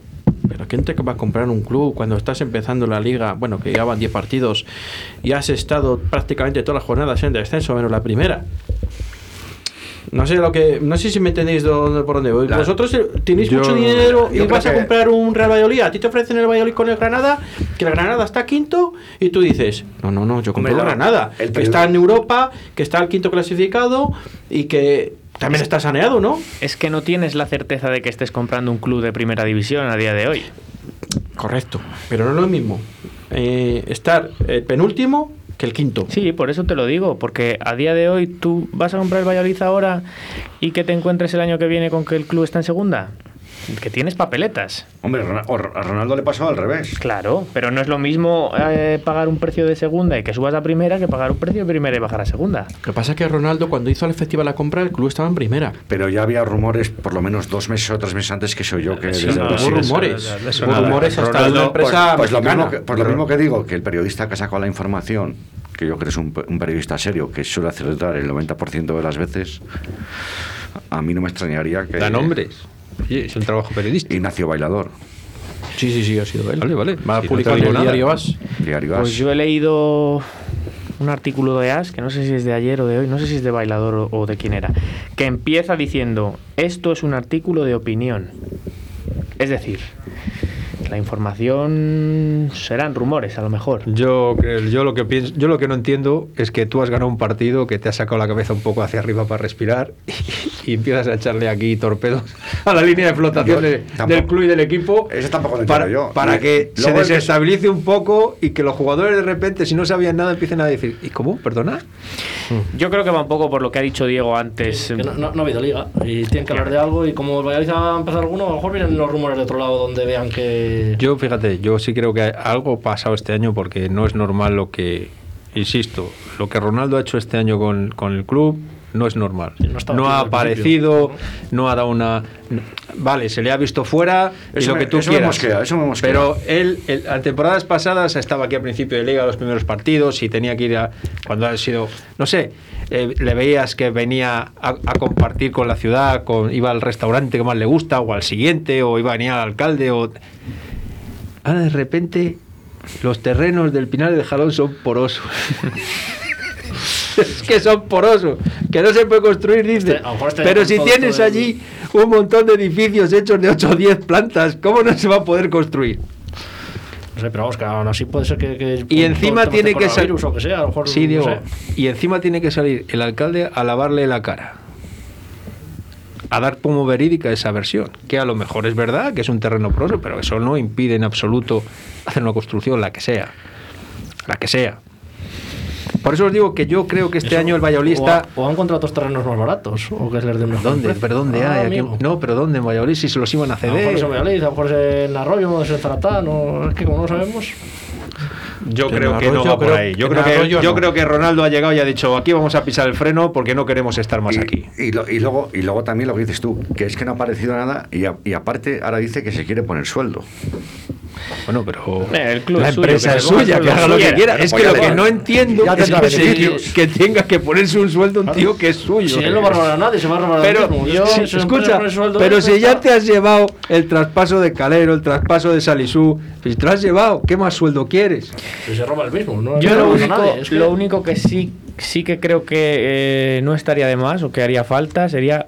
Pero ¿quién te va a comprar un club cuando estás empezando la liga? Bueno, que van 10 partidos y has estado prácticamente todas las jornadas en descenso, menos la primera. No sé lo que, no sé si me entendéis dónde, por dónde voy. Vosotros eh, tenéis yo- mucho dinero y vas a comprar un Real Valladolid. A ti te ofrecen el Valladolid con el Granada, que el Granada está quinto y tú dices, no, no, no, yo compro el Granada, el que está en Europa, que está el quinto clasificado y que también está saneado, ¿no? Es que no tienes la certeza de que estés comprando un club de primera división a día de hoy. Correcto, pero no es lo mismo eh, estar el penúltimo el quinto. Sí, por eso te lo digo, porque a día de hoy tú vas a comprar el Valladolid ahora y que te encuentres el año que viene con que el club está en segunda. Que tienes papeletas. Hombre, a Ronaldo le pasó al revés. Claro, pero no es lo mismo eh, pagar un precio de segunda y que subas a primera que pagar un precio de primera y bajar a segunda. Lo que pasa es que Ronaldo, cuando hizo la efectiva la compra, el club estaba en primera. Pero ya había rumores, por lo menos dos meses o tres meses antes que soy yo, que Sí, desde no, hubo rumores. Hubo rumores hasta Ronaldo, una empresa pues, pues lo mismo que, pues lo mismo que digo, que el periodista que ha sacado la información, que yo creo que es un, un periodista serio, que suele acertar el 90% de las veces, a mí no me extrañaría que... Da nombres. Oye, es un trabajo periodístico. Ignacio Bailador, Sí, sí, sí, ha sido él. Vale, vale. Va a Si publicar el diario As. Diario Pues yo he leído un artículo de As, que no sé si es de ayer o de hoy, no sé si es de Bailador o de quién era, que empieza diciendo, esto es un artículo de opinión. Es decir, la información serán rumores, a lo mejor. Yo, creo- yo, lo que pienso, yo lo que no entiendo es que tú has ganado un partido que te ha sacado la cabeza un poco hacia arriba para respirar <laughs> y, y empiezas a echarle aquí torpedos a la línea de flotación Yo de- tampoco- del club y del equipo Eso tampoco lo para, yo. para que se el que- desestabilice un poco y que los jugadores de repente, si no sabían nada, empiecen a decir, ¿y cómo? ¿Perdona? Yo creo que va un poco por lo que ha dicho Diego antes. Que no, no- no ha habido liga y tienen que hablar de algo y como Valladolid ha empezado alguno, a lo mejor vienen los rumores de otro lado donde vean que... Yo, fíjate, yo sí creo que algo ha pasado este año porque no es normal lo que, insisto, lo que Ronaldo ha hecho este año con, con el club no es normal. no ha aparecido, no ha dado una... Vale, se le ha visto fuera y Eso lo me- que tú eso me quieras. mosquea, eso me mosquea. Pero él, él, a temporadas pasadas, estaba aquí a principio de liga los primeros partidos y tenía que ir a... Cuando ha sido... No sé, eh, le veías que venía a, a compartir con la ciudad, con, iba al restaurante que más le gusta o al siguiente, o iba a venir al alcalde, o... Ahora de repente los terrenos del Pinar del Jalón son porosos. <laughs> es que son porosos, que no se puede construir, dice. Pero si tienes allí un montón de edificios hechos de 8 o 10 plantas, ¿cómo no se va a poder construir? No sé, pero vamos, que aún así puede ser que. que Y encima tiene que salir. Sí, no Diego. sé. Y encima tiene que salir el alcalde a lavarle la cara. A dar como verídica esa versión. Que a lo mejor es verdad, que es un terreno poroso, pero eso no impide en absoluto hacer una construcción, la que sea. La que sea. Por eso os digo que yo creo que este Eso- año el Valladolid o está. O, han encontrado otros terrenos más baratos. O que es les de un mejor ¿Dónde? ¿Pero dónde Ah, hay? Aquí-. No, pero ¿dónde en Valladolid? Si se los iban a A lo mejor ceder. es en Valladolid, a lo mejor es en Arroyo, es en Zaratán, o es que como no sabemos. Yo creo que no va por ahí. Yo, creo que, yo no. creo que Ronaldo ha llegado y ha dicho: aquí vamos a pisar el freno porque no queremos estar más aquí. Y, lo- y luego, y luego también lo que dices tú, que es que no ha aparecido nada y, a- y aparte ahora dice que se quiere poner sueldo. Bueno, pero el club la empresa es suya, que haga lo que quiera. Pero Es pues que lo que no entiendo es que, tenga que ponerse un sueldo un tío que es suyo. Si él no va a robar a nadie, se va a robar a empresa escucha, pero pues si ya te has llevado el traspaso de Calero, el traspaso de Salisú, si te lo has llevado, ¿qué más sueldo quieres? Si se roba el mismo. No Yo no lo único, nadie, es que- lo único que sí, sí que creo que eh, no estaría de más o que haría falta sería.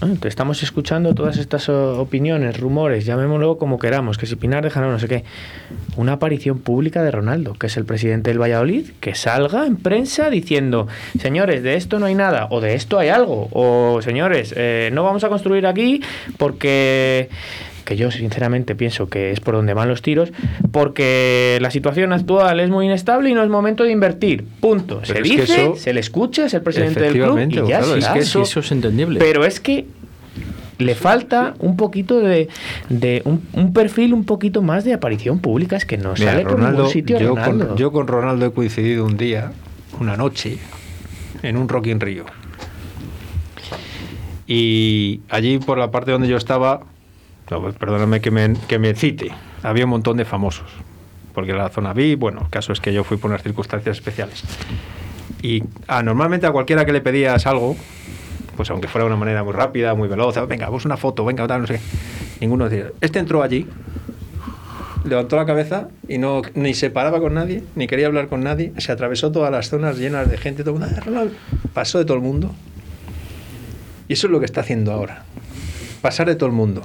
Ah, Estamos escuchando todas estas oh, opiniones, rumores, llamémoslo como queramos, que si Pinar deja no sé qué. Una aparición pública de Ronaldo, que es el presidente del Valladolid, que salga en prensa diciendo, señores, de esto no hay nada, o de esto hay algo, o señores, eh, no vamos a construir aquí porque que yo sinceramente pienso que es por donde van los tiros, porque la situación actual es muy inestable y no es momento de invertir. Punto. Pero se dice, eso- se le escucha, es el presidente del club y ya claro, es está. que Sí, eso es entendible. Pero es que le falta un poquito de, de un, un perfil un poquito más de aparición pública, es que no Mira, sale por Ronaldo, ningún sitio yo, Ronaldo. Con, yo con Ronaldo he coincidido un día, una noche, en un Rock in Rio. Y allí por la parte donde yo estaba, no, pues perdóname que me, que me cite, había un montón de famosos. Porque la zona vi, bueno, el caso es que yo fui por unas circunstancias especiales. Y ah, normalmente a cualquiera que le pedías algo, pues aunque fuera de una manera muy rápida, muy veloz, venga, pues una foto, venga, tal, no sé. Ninguno decía. Este entró allí, levantó la cabeza y no ni se paraba con nadie, ni quería hablar con nadie. Se atravesó todas las zonas llenas de gente, todo el mundo, "Ah, Ronaldo". pasó de todo el mundo. Y eso es lo que está haciendo ahora. Pasar de todo el mundo.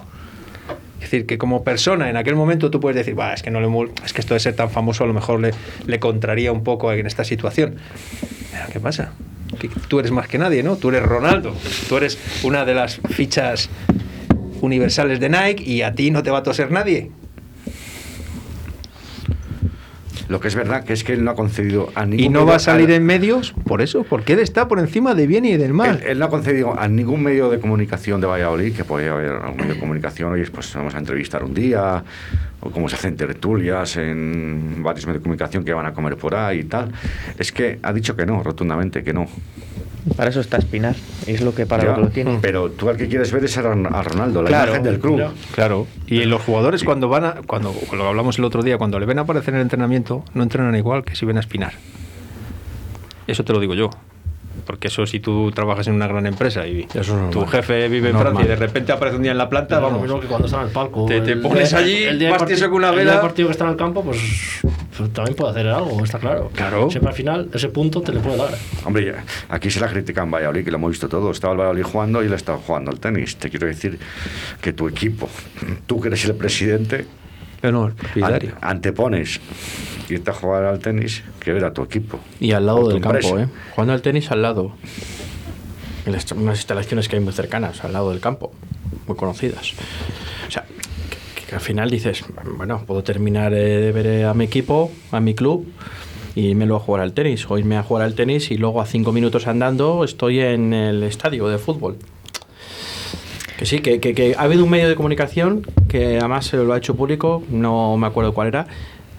Es decir, que como persona en aquel momento tú puedes decir, "Bah, es que no le es que esto de ser tan famoso a lo mejor le, le contraría un poco en esta situación. ¿Qué pasa? Tú eres más que nadie, ¿no? Tú eres Ronaldo. Tú eres una de las fichas universales de Nike y a ti no te va a toser nadie. Lo que es verdad que es que él no ha concedido a ningún Y no medio- va a salir al- en medios por eso, porque él está por encima de bien y del mal. Él, él no ha concedido a ningún medio de comunicación de Valladolid, que podía haber algún medio de comunicación, oye, pues vamos a entrevistar un día, o cómo se hacen tertulias en varios medios de comunicación que van a comer por ahí y tal. Es que ha dicho que no, rotundamente, que no. Para eso está Espinar, es lo que para Ya, lo que lo tiene. Pero tú al que quieres ver es a Ron- a Ronaldo, la Claro, imagen del club. ya. Claro. Y los jugadores cuando van a, cuando lo hablamos el otro día, cuando le ven aparecer en el entrenamiento, no entrenan igual que si ven a espinar. Eso te lo digo yo. Porque eso si tú trabajas en una gran empresa y Eso tu jefe vive en Normal. Francia y de repente aparece un día en la planta, lo vamos. mismo que cuando está en el palco. Te- te El pones allí, el día vas tieso con una El día vela. del partido que está en el campo, pues, pues también puede hacer algo, está claro. Claro. Siempre al final, ese punto te le puede dar. Hombre, aquí se la critican Valladolid, que lo hemos visto todo. Estaba el Valladolid jugando y él estaba jugando al tenis. Te quiero decir que tu equipo, tú que eres el presidente, No, antepones irte a jugar al tenis que ver a tu equipo. Y al lado del campo, empresa. ¿eh? Jugando al tenis al lado. En las- unas instalaciones que hay muy cercanas, al lado del campo, muy conocidas. O sea, al final dices, bueno, puedo terminar eh, de ver eh, a mi equipo, a mi club, y irme luego a jugar al tenis. O irme a jugar al tenis y luego a cinco minutos andando estoy en el estadio de fútbol. Que sí, que, ha habido un medio de comunicación que además se lo ha hecho público, no me acuerdo cuál era,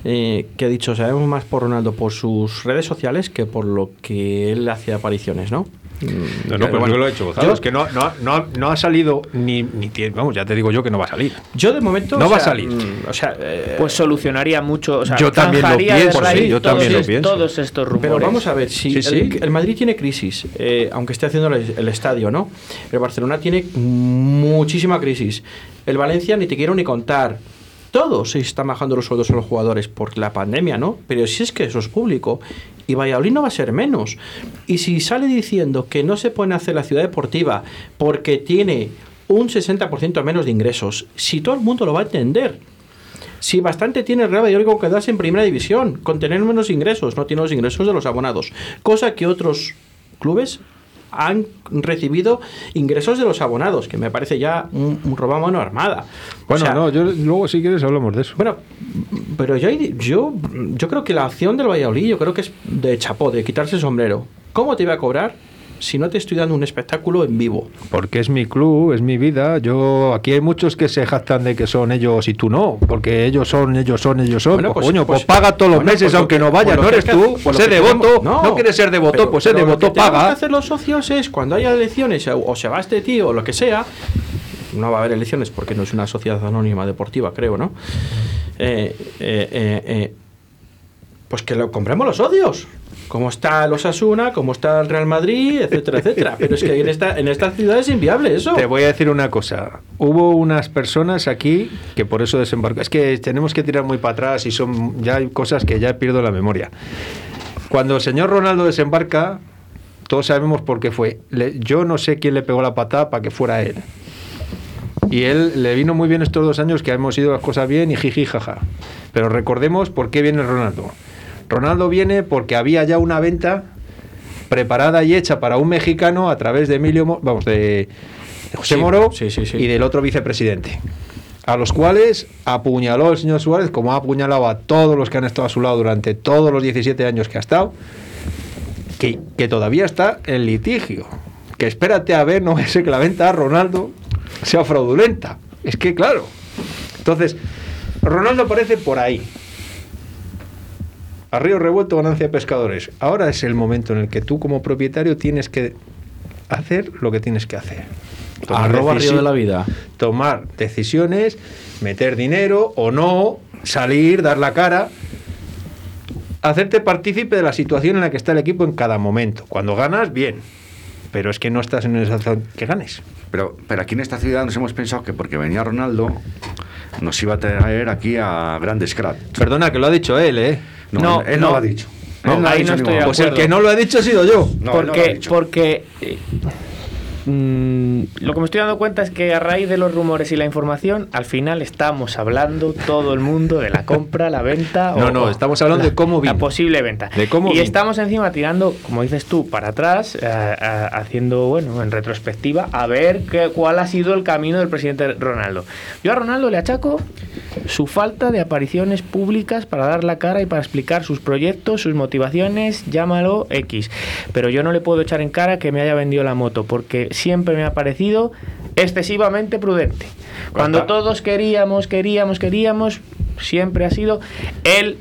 eh, que ha dicho, sabemos más por Ronaldo por sus redes sociales que por lo que él hacía apariciones, ¿no? No, no, pero yo lo he hecho, Gonzalo. Es que no, no, no, no ha salido ni, ni tiene- vamos, ya te digo yo que no va a salir. Yo de momento. No va a salir. mm, O sea, eh, Pues solucionaría mucho. O sea, Yo también lo pienso, raíz sí, yo todos, también lo pienso. todos estos rumores. Pero vamos a ver, si Sí, sí. El, el Madrid tiene crisis, eh, aunque esté haciendo el, el estadio, ¿no? El Barcelona tiene muchísima crisis. El Valencia ni te quiero ni contar. Todos se están bajando los sueldos a los jugadores por la pandemia, ¿no? Pero si es que eso es público. Y Valladolid no va a ser menos. Y si sale diciendo que no se puede hacer la ciudad deportiva porque tiene un 60% menos de ingresos, si todo el mundo lo va a entender. Si bastante tiene el Real Valladolid con quedarse en primera división, con tener menos ingresos, no tiene los ingresos de los abonados, cosa que otros clubes han recibido ingresos de los abonados, que me parece ya un, un robo a mano armada. O Bueno, sea, no, yo, luego si quieres hablamos de eso. Bueno, pero yo, yo, yo creo que la acción del Valladolid, yo creo que es de chapó, de quitarse el sombrero. ¿Cómo te iba a cobrar si no te estoy dando un espectáculo en vivo? Porque es mi club, es mi vida. Yo aquí hay muchos que se jactan de que son ellos y tú no, porque ellos son, ellos son, ellos son. Bueno, pues, coño, pues, pues- paga todos los bueno, meses pues lo aunque que- no vayas, pues lo no eres que- tú. lo sé devoto, tenemos- no, quieres ser devoto, pero- pues sé lo devoto, que tenemos que paga. hacer los socios es cuando haya elecciones o, o se va este tío o lo que sea, no va a haber elecciones porque no es una sociedad anónima deportiva, creo, ¿no? Eh, eh, eh, eh, pues que lo compremos los socios. Como está los Asuna, como está el Real Madrid, etcétera, etcétera. <laughs> Pero es que en esta, en esta ciudad es inviable eso. Te voy a decir una cosa. Hubo unas personas aquí que por eso desembarcó. Es que tenemos que tirar muy para atrás y son ya hay cosas que ya pierdo la memoria. Cuando el señor Ronaldo desembarca, todos sabemos por qué fue. Le- yo no sé quién le pegó la patada para que fuera él. Y él le vino muy bien estos dos años que hemos ido las cosas bien y jiji jaja. Pero recordemos por qué viene Ronaldo. Ronaldo viene porque había ya una venta preparada y hecha para un mexicano a través de Emilio, Mo- vamos, de José Sí, Moro sí, sí, sí. y del otro vicepresidente. A los cuales apuñaló el señor Suárez, como ha apuñalado a todos los que han estado a su lado durante todos los 17 años que ha estado, que, que todavía está en litigio. Que espérate a ver, no es que la venta a Ronaldo sea fraudulenta. Es que, claro. Entonces, Ronaldo aparece por ahí. A río revuelto, ganancia de pescadores. Ahora es el momento en el que tú, como propietario, tienes que hacer lo que tienes que hacer. Arroba Río de la Vida. Tomar decisiones, meter dinero o no, salir, dar la cara. Hacerte partícipe de la situación en la que está el equipo en cada momento. Cuando ganas, bien. Pero es que no estás en esa zona que ganes. Pero, pero aquí en esta ciudad nos hemos pensado que porque venía Ronaldo nos iba a traer aquí a grandes cracks. Perdona, que lo ha dicho él, ¿eh? No, él, él no lo ha dicho. No, ahí no estoy de. Pues el que no lo ha dicho ha sido yo. No, no porque porque eh, mm, lo que me estoy dando cuenta es que a raíz de los rumores y la información, al final estamos hablando todo el mundo de la compra, la venta. No, o- no, estamos hablando la- de cómo La vino. posible venta. De cómo y vino. estamos encima tirando, como dices tú, para atrás, eh, eh, haciendo, bueno, en retrospectiva, a ver qué, cuál ha sido el camino del presidente Ronaldo. Yo a Ronaldo le achaco su falta de apariciones públicas para dar la cara y para explicar sus proyectos, sus motivaciones, llámalo X. Pero yo no le puedo echar en cara que me haya vendido la moto, porque siempre me ha parecido excesivamente prudente. Cuando todos queríamos, queríamos, queríamos, siempre ha sido él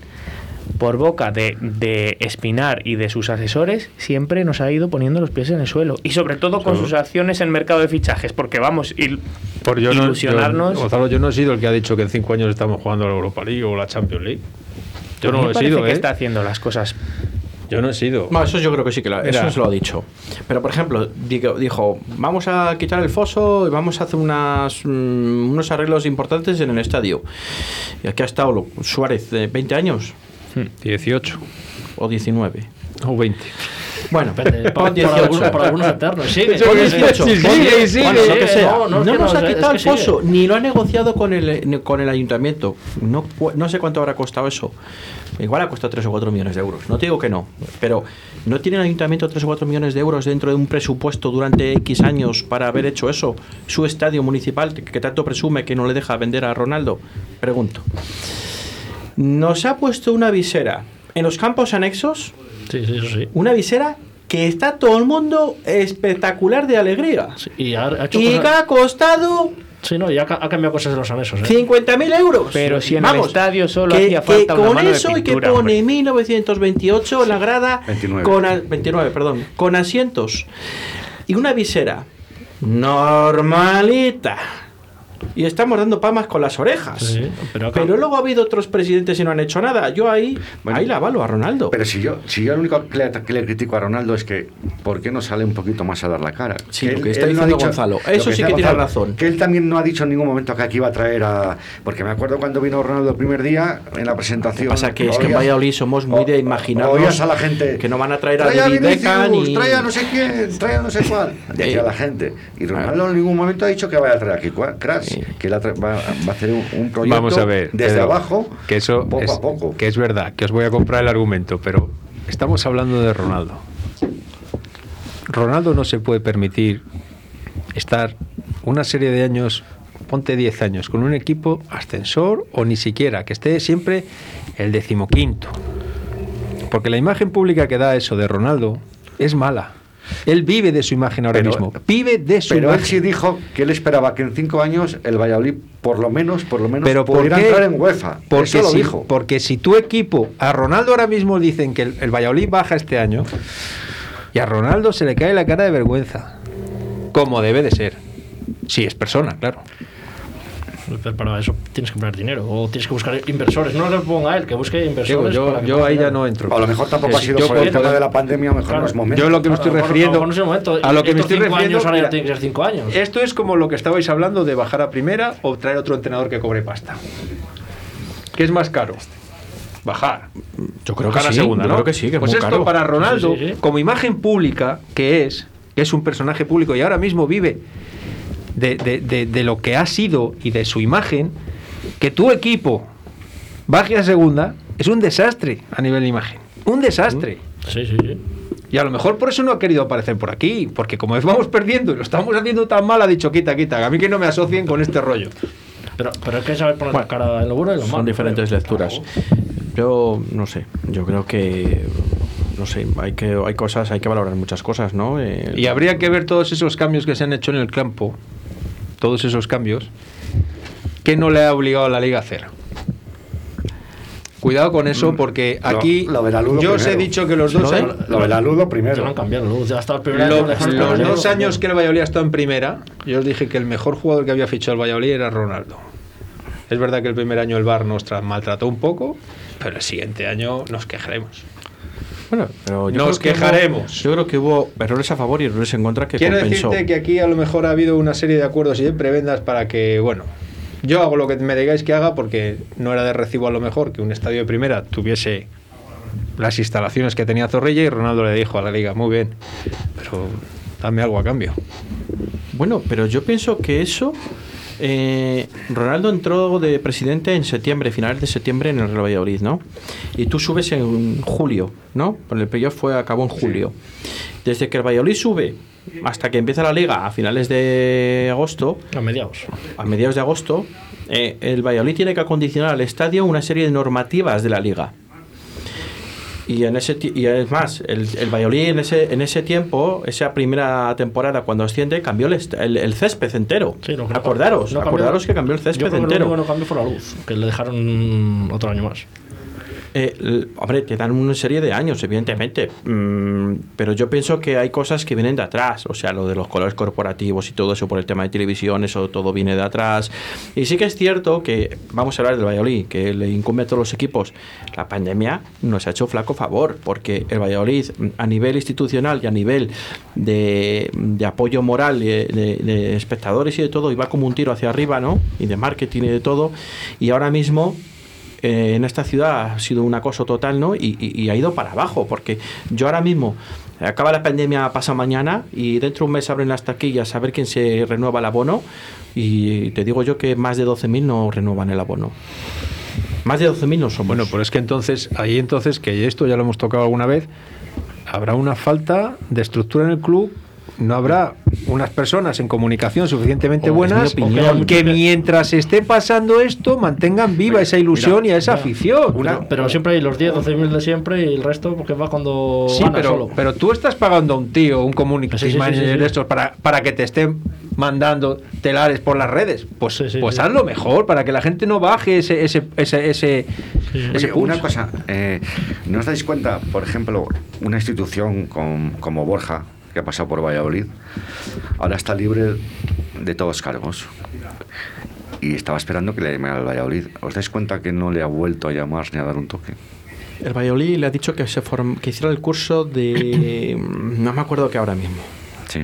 por boca de, de Espinar y de sus asesores, siempre nos ha ido poniendo los pies en el suelo. Y sobre todo con sus acciones en mercado de fichajes, porque vamos, il- Por yo no, ilusionarnos. yo- Gonzalo, yo no he sido el que ha dicho que en cinco años estamos jugando la Europa League o la Champions League. Yo a mí no lo he sido, que ¿eh? está haciendo las cosas. Yo no he sido. No, eso yo creo que sí que lo, eso se lo ha dicho. Pero, por ejemplo, digo- dijo, vamos a quitar el foso y vamos a hacer unas, mm, unos arreglos importantes en el estadio. Y aquí ha estado Suárez, de 20 años 18 o 19. o 20. Bueno, por, 18. algunos, por algunos eternos. Sigue, sigue, 18, Sí, pon sigue, 10, sigue. bueno, lo que. No, no, nos no, ha quitado el sigue. foso, ni lo ha negociado con el, con el ayuntamiento. No, no sé cuánto habrá costado eso. Igual ha costado 3 o 4 millones de euros. No te digo que no, pero ¿no tiene el ayuntamiento 3 o 4 millones de euros dentro de un presupuesto durante X años para haber hecho eso? Su estadio municipal, que tanto presume que no le deja vender a Ronaldo. Pregunto. Nos ha puesto una visera en los campos anexos, Sí, sí, eso sí. una visera que está todo el mundo espectacular de alegría. Sí, Y ha, ha hecho Y que cosas- ha costado Sí, no, y ha, ca- ha cambiado cosas de los anexos. ¿eh? 50.000 euros. Pero si en el estadio solo que, hacía que falta una con mano de eso y que pone hombre. 1928 en la grada 29. con a- 29, perdón, con asientos y una visera normalita. Y estamos dando palmas con las orejas. Sí, pero luego ha habido otros presidentes y no han hecho nada. Yo ahí, Bueno, ahí la avalo a Ronaldo. Pero si yo, si yo lo único que le, que le critico a Ronaldo es que ¿por qué no sale un poquito más a dar la cara? Sí, Que lo que está no ha diciendo Gonzalo. lo Eso sí que tiene razón. Que él también no ha dicho en ningún momento que aquí iba a traer a... Porque me acuerdo cuando vino Ronaldo el primer día en la presentación. Lo que pasa que es que en Valladolid somos muy de imaginarnos oías a la gente que no van a traer a trae a David Beckham y- trae a no sé quién, trae a no sé cuál. <laughs> Decía la gente. Y Ronaldo en ningún momento ha dicho que vaya a traer aquí cua- Que tra- va, va a hacer un, un proyecto Vamos a ver. desde Pedro, abajo, Que eso poco es, a poco. Que es verdad, que os voy a comprar el argumento, pero estamos hablando de Ronaldo. Ronaldo no se puede permitir estar una serie de años, ponte 10 años, con un equipo ascensor o ni siquiera, que esté siempre el decimoquinto. Porque la imagen pública que da eso de Ronaldo es mala. Él vive de su imagen ahora Pero- mismo. Vive de su Pero él imagen. sí dijo que él esperaba que en cinco años el Valladolid, por lo menos, por lo menos, Pero ¿por pudiera entrar en UEFA. Porque Eso lo si, dijo. Porque si tu equipo, a Ronaldo ahora mismo dicen que el, el Valladolid baja este año, y a Ronaldo se le cae la cara de vergüenza. Como debe de ser. Si es persona, claro. Pero para eso tienes que poner dinero o tienes que buscar inversores. No le ponga a él, que busque inversores. Digo, yo, que ahí ya no entro. A lo mejor tampoco ha sido yo por el tema de la pandemia, mejor Claro. no es momento. Yo lo que me Claro, estoy a lo mejor- refiriendo. a lo mejor no es el momento. a lo que me estoy refiriendo. años ahora ya mira, tienen que ser cinco años. Esto es como lo que estabais hablando de bajar a primera o traer otro entrenador que cobre pasta. ¿Qué es más caro? Bajar. Yo creo que Bajar a sí, segunda, yo ¿no? creo que sí, que es pues muy esto caro. para Ronaldo, Sí, sí, sí. como imagen pública que es, es un personaje público y ahora mismo vive de, de- de- de lo que ha sido y de su imagen, que tu equipo baje a segunda es un desastre a nivel de imagen. Un desastre. Sí, sí, sí. Y a lo mejor por eso no ha querido aparecer por aquí, porque como vamos perdiendo y lo estamos haciendo tan mal, ha dicho quita, quita, a mí que no me asocien con este rollo. Pero, pero hay que saber poner la cara en lo bueno y lo malo. Son diferentes lecturas. Yo no sé, yo creo que no sé, hay que hay cosas, hay que valorar muchas cosas, ¿no? Eh, Y habría que ver todos esos cambios que se han hecho en el campo, todos esos cambios, que no le ha obligado a la liga a hacer. Cuidado con eso, porque Lo- aquí lo Ludo yo os he primero. dicho que los dos, Lo años- Lo Ludo Ya lo primero. han cambiado, luego ya hasta el primer lo- año los cambiar, dos años que el Valladolid ha estado en primera, yo os dije que el mejor jugador que había fichado el Valladolid era Ronaldo. Es verdad que el primer año el Bar nos tra- maltrató un poco, pero el siguiente año nos quejaremos. Bueno, pero yo Nos creo que quejaremos. hubo- yo creo que hubo errores a favor y errores en contra que Quiero compensó. decirte que aquí a lo mejor ha habido una serie de acuerdos y de prebendas para que, bueno, yo hago lo que me digáis que haga porque no era de recibo a lo mejor que un estadio de primera tuviese las instalaciones que tenía Zorrilla y Ronaldo le dijo a la liga, muy bien, pero dame algo a cambio. Bueno, pero yo pienso que eso. Eh, Ronaldo entró de presidente en septiembre, finales de septiembre en el Real Valladolid, ¿no? Y tú subes en julio, ¿no? El playoff fue acabó en julio. Desde que el Valladolid sube hasta que empieza la liga a finales de agosto, A mediados. a mediados de agosto, eh, el Valladolid tiene que acondicionar al estadio una serie de normativas de la liga. Y, en ese, y es más, el, el Valladolid en ese, en ese tiempo, esa primera temporada cuando asciende, cambió el, el, el césped entero. Sí, lo no- acordaros, no cambió- acordaros que cambió el Yo césped creo que lo entero. único que no cambió fue la luz, que le dejaron otro año más. Eh, hombre, te dan una serie de años, evidentemente. Mm, pero yo pienso que hay cosas que vienen de atrás. O sea, lo de los colores corporativos y todo eso por el tema de televisión, eso todo viene de atrás. Y sí que es cierto que, vamos a hablar del Valladolid, que le incumbe a todos los equipos. La pandemia nos ha hecho flaco favor, porque el Valladolid, mm, a nivel institucional y a nivel de, de apoyo moral de, de- de espectadores y de todo, iba como un tiro hacia arriba, ¿no? Y de marketing y de todo. Y ahora mismo en esta ciudad ha sido un acoso total, ¿no? Y, ha ido para abajo, porque yo ahora mismo, acaba la pandemia, pasa mañana, y dentro de un mes abren las taquillas a ver quién se renueva el abono, y te digo yo que más de 12.000 no renuevan el abono. Más de 12.000 no somos. Bueno, pues es que entonces, ahí entonces, que esto ya lo hemos tocado alguna vez, habrá una falta de estructura en el club, no habrá unas personas en comunicación suficientemente Oh, buenas opinión. que mientras esté pasando esto mantengan viva esa ilusión y a esa afición. Pero, pero siempre hay los 10, 12 mil de siempre y el resto porque va cuando Sí, gana pero, solo. pero tú estás pagando a un tío, un community Sí, sí, sí, manager sí, sí. de estos para, para que te estén mandando telares por las redes. Pues, pues sí. hazlo mejor para que la gente no baje ese, ese, ese, ese, ese Oye, una cosa, eh, ¿no os dais cuenta, por ejemplo, una institución con- como Borja, que ha pasado por Valladolid, ahora está libre de todos cargos? Y estaba esperando que le llamara al Valladolid. ¿Os dais cuenta que no le ha vuelto a llamar ni a dar un toque? El Valladolid le ha dicho que, se form- que hiciera el curso de... no me acuerdo qué ahora mismo. Sí.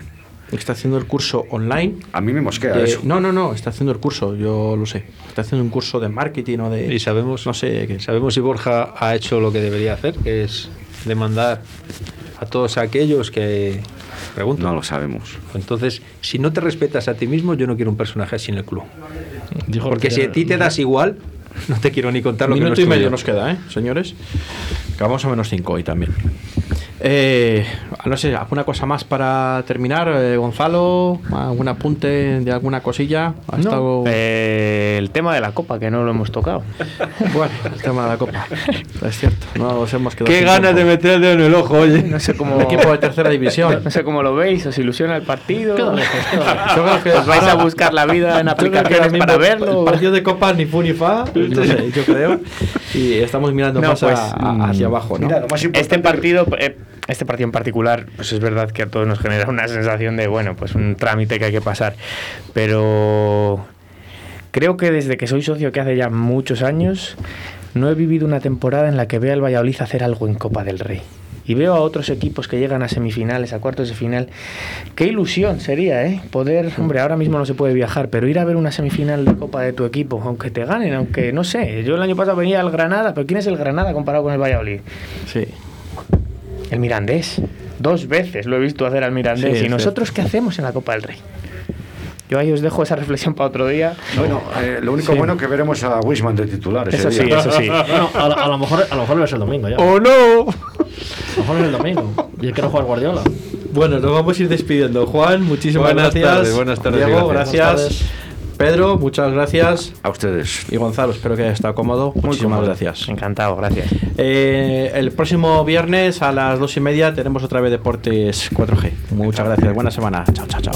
Está haciendo el curso online. A mí me mosquea de- eso. No, no, no, está haciendo el curso, yo lo sé. Está haciendo un curso de marketing o de... Y sabemos, no sé qué. sabemos si Borja ha hecho lo que debería hacer, que es demandar a todos aquellos que preguntan. No lo sabemos. Entonces, si no te respetas a ti mismo, yo no quiero un personaje así en el club. Dijo Porque que- si a ti te das igual, no te quiero ni contar lo que Minuto y medio nos queda, ¿eh, señores? Que vamos a menos 5 hoy también. Eh, no sé, ¿alguna cosa más para terminar, eh, Gonzalo? ¿Algún apunte de alguna cosilla? ¿Ha No, estado- eh, el tema de la copa, que no lo hemos tocado. <laughs> Bueno, el tema de la copa. Es cierto, no nos hemos quedado Qué ganas de meter el dedo en el ojo, oye. No sé cómo. Un equipo de tercera división. No sé cómo lo veis, os ilusiona el partido. <laughs> Que Os vais a buscar la vida en aplicaciones mismo para verlo. El partido de copa ni fu ni fa, no sé, yo creo. Y estamos mirando No, más pues, a- a- mm, hacia abajo, ¿no? Mira, lo más importante... Este partido, eh, este partido en particular, pues es verdad que a todos nos genera una sensación de, bueno, pues un trámite que hay que pasar. Pero creo que desde que soy socio, que hace ya muchos años, no he vivido una temporada en la que vea al Valladolid hacer algo en Copa del Rey. Y veo a otros equipos que llegan a semifinales, a cuartos de final. Qué ilusión sería, ¿eh? Poder, hombre, ahora mismo no se puede viajar, pero ir a ver una semifinal de Copa de tu equipo, aunque te ganen, aunque no sé. Yo el año pasado venía al Granada, pero ¿quién es el Granada comparado con el Valladolid? Sí. El Mirandés. Dos veces lo he visto hacer al Mirandés. Sí, ¿Y nosotros qué hacemos en la Copa del Rey? Yo ahí os dejo esa reflexión para otro día. Bueno, eh, lo único Sí. bueno que veremos a Wisman de titular ese Eso sí, día. eso sí. <laughs> Bueno, a, a lo mejor, a lo mejor es el domingo ya. ¡Oh, no! A lo mejor es el domingo. Y quiero jugar Guardiola. Bueno, nos vamos a ir despidiendo. Juan, muchísimas Buenas gracias. tardes, buenas tardes Diego, gracias. gracias. Pedro, muchas gracias. A ustedes. Y Gonzalo, espero que haya estado cómodo. muchísimas cómodo. gracias. Encantado, gracias. Eh, el próximo viernes a las dos y media tenemos otra vez Deportes 4G. Muchas gracias. Buena semana. Chao, chao, chao.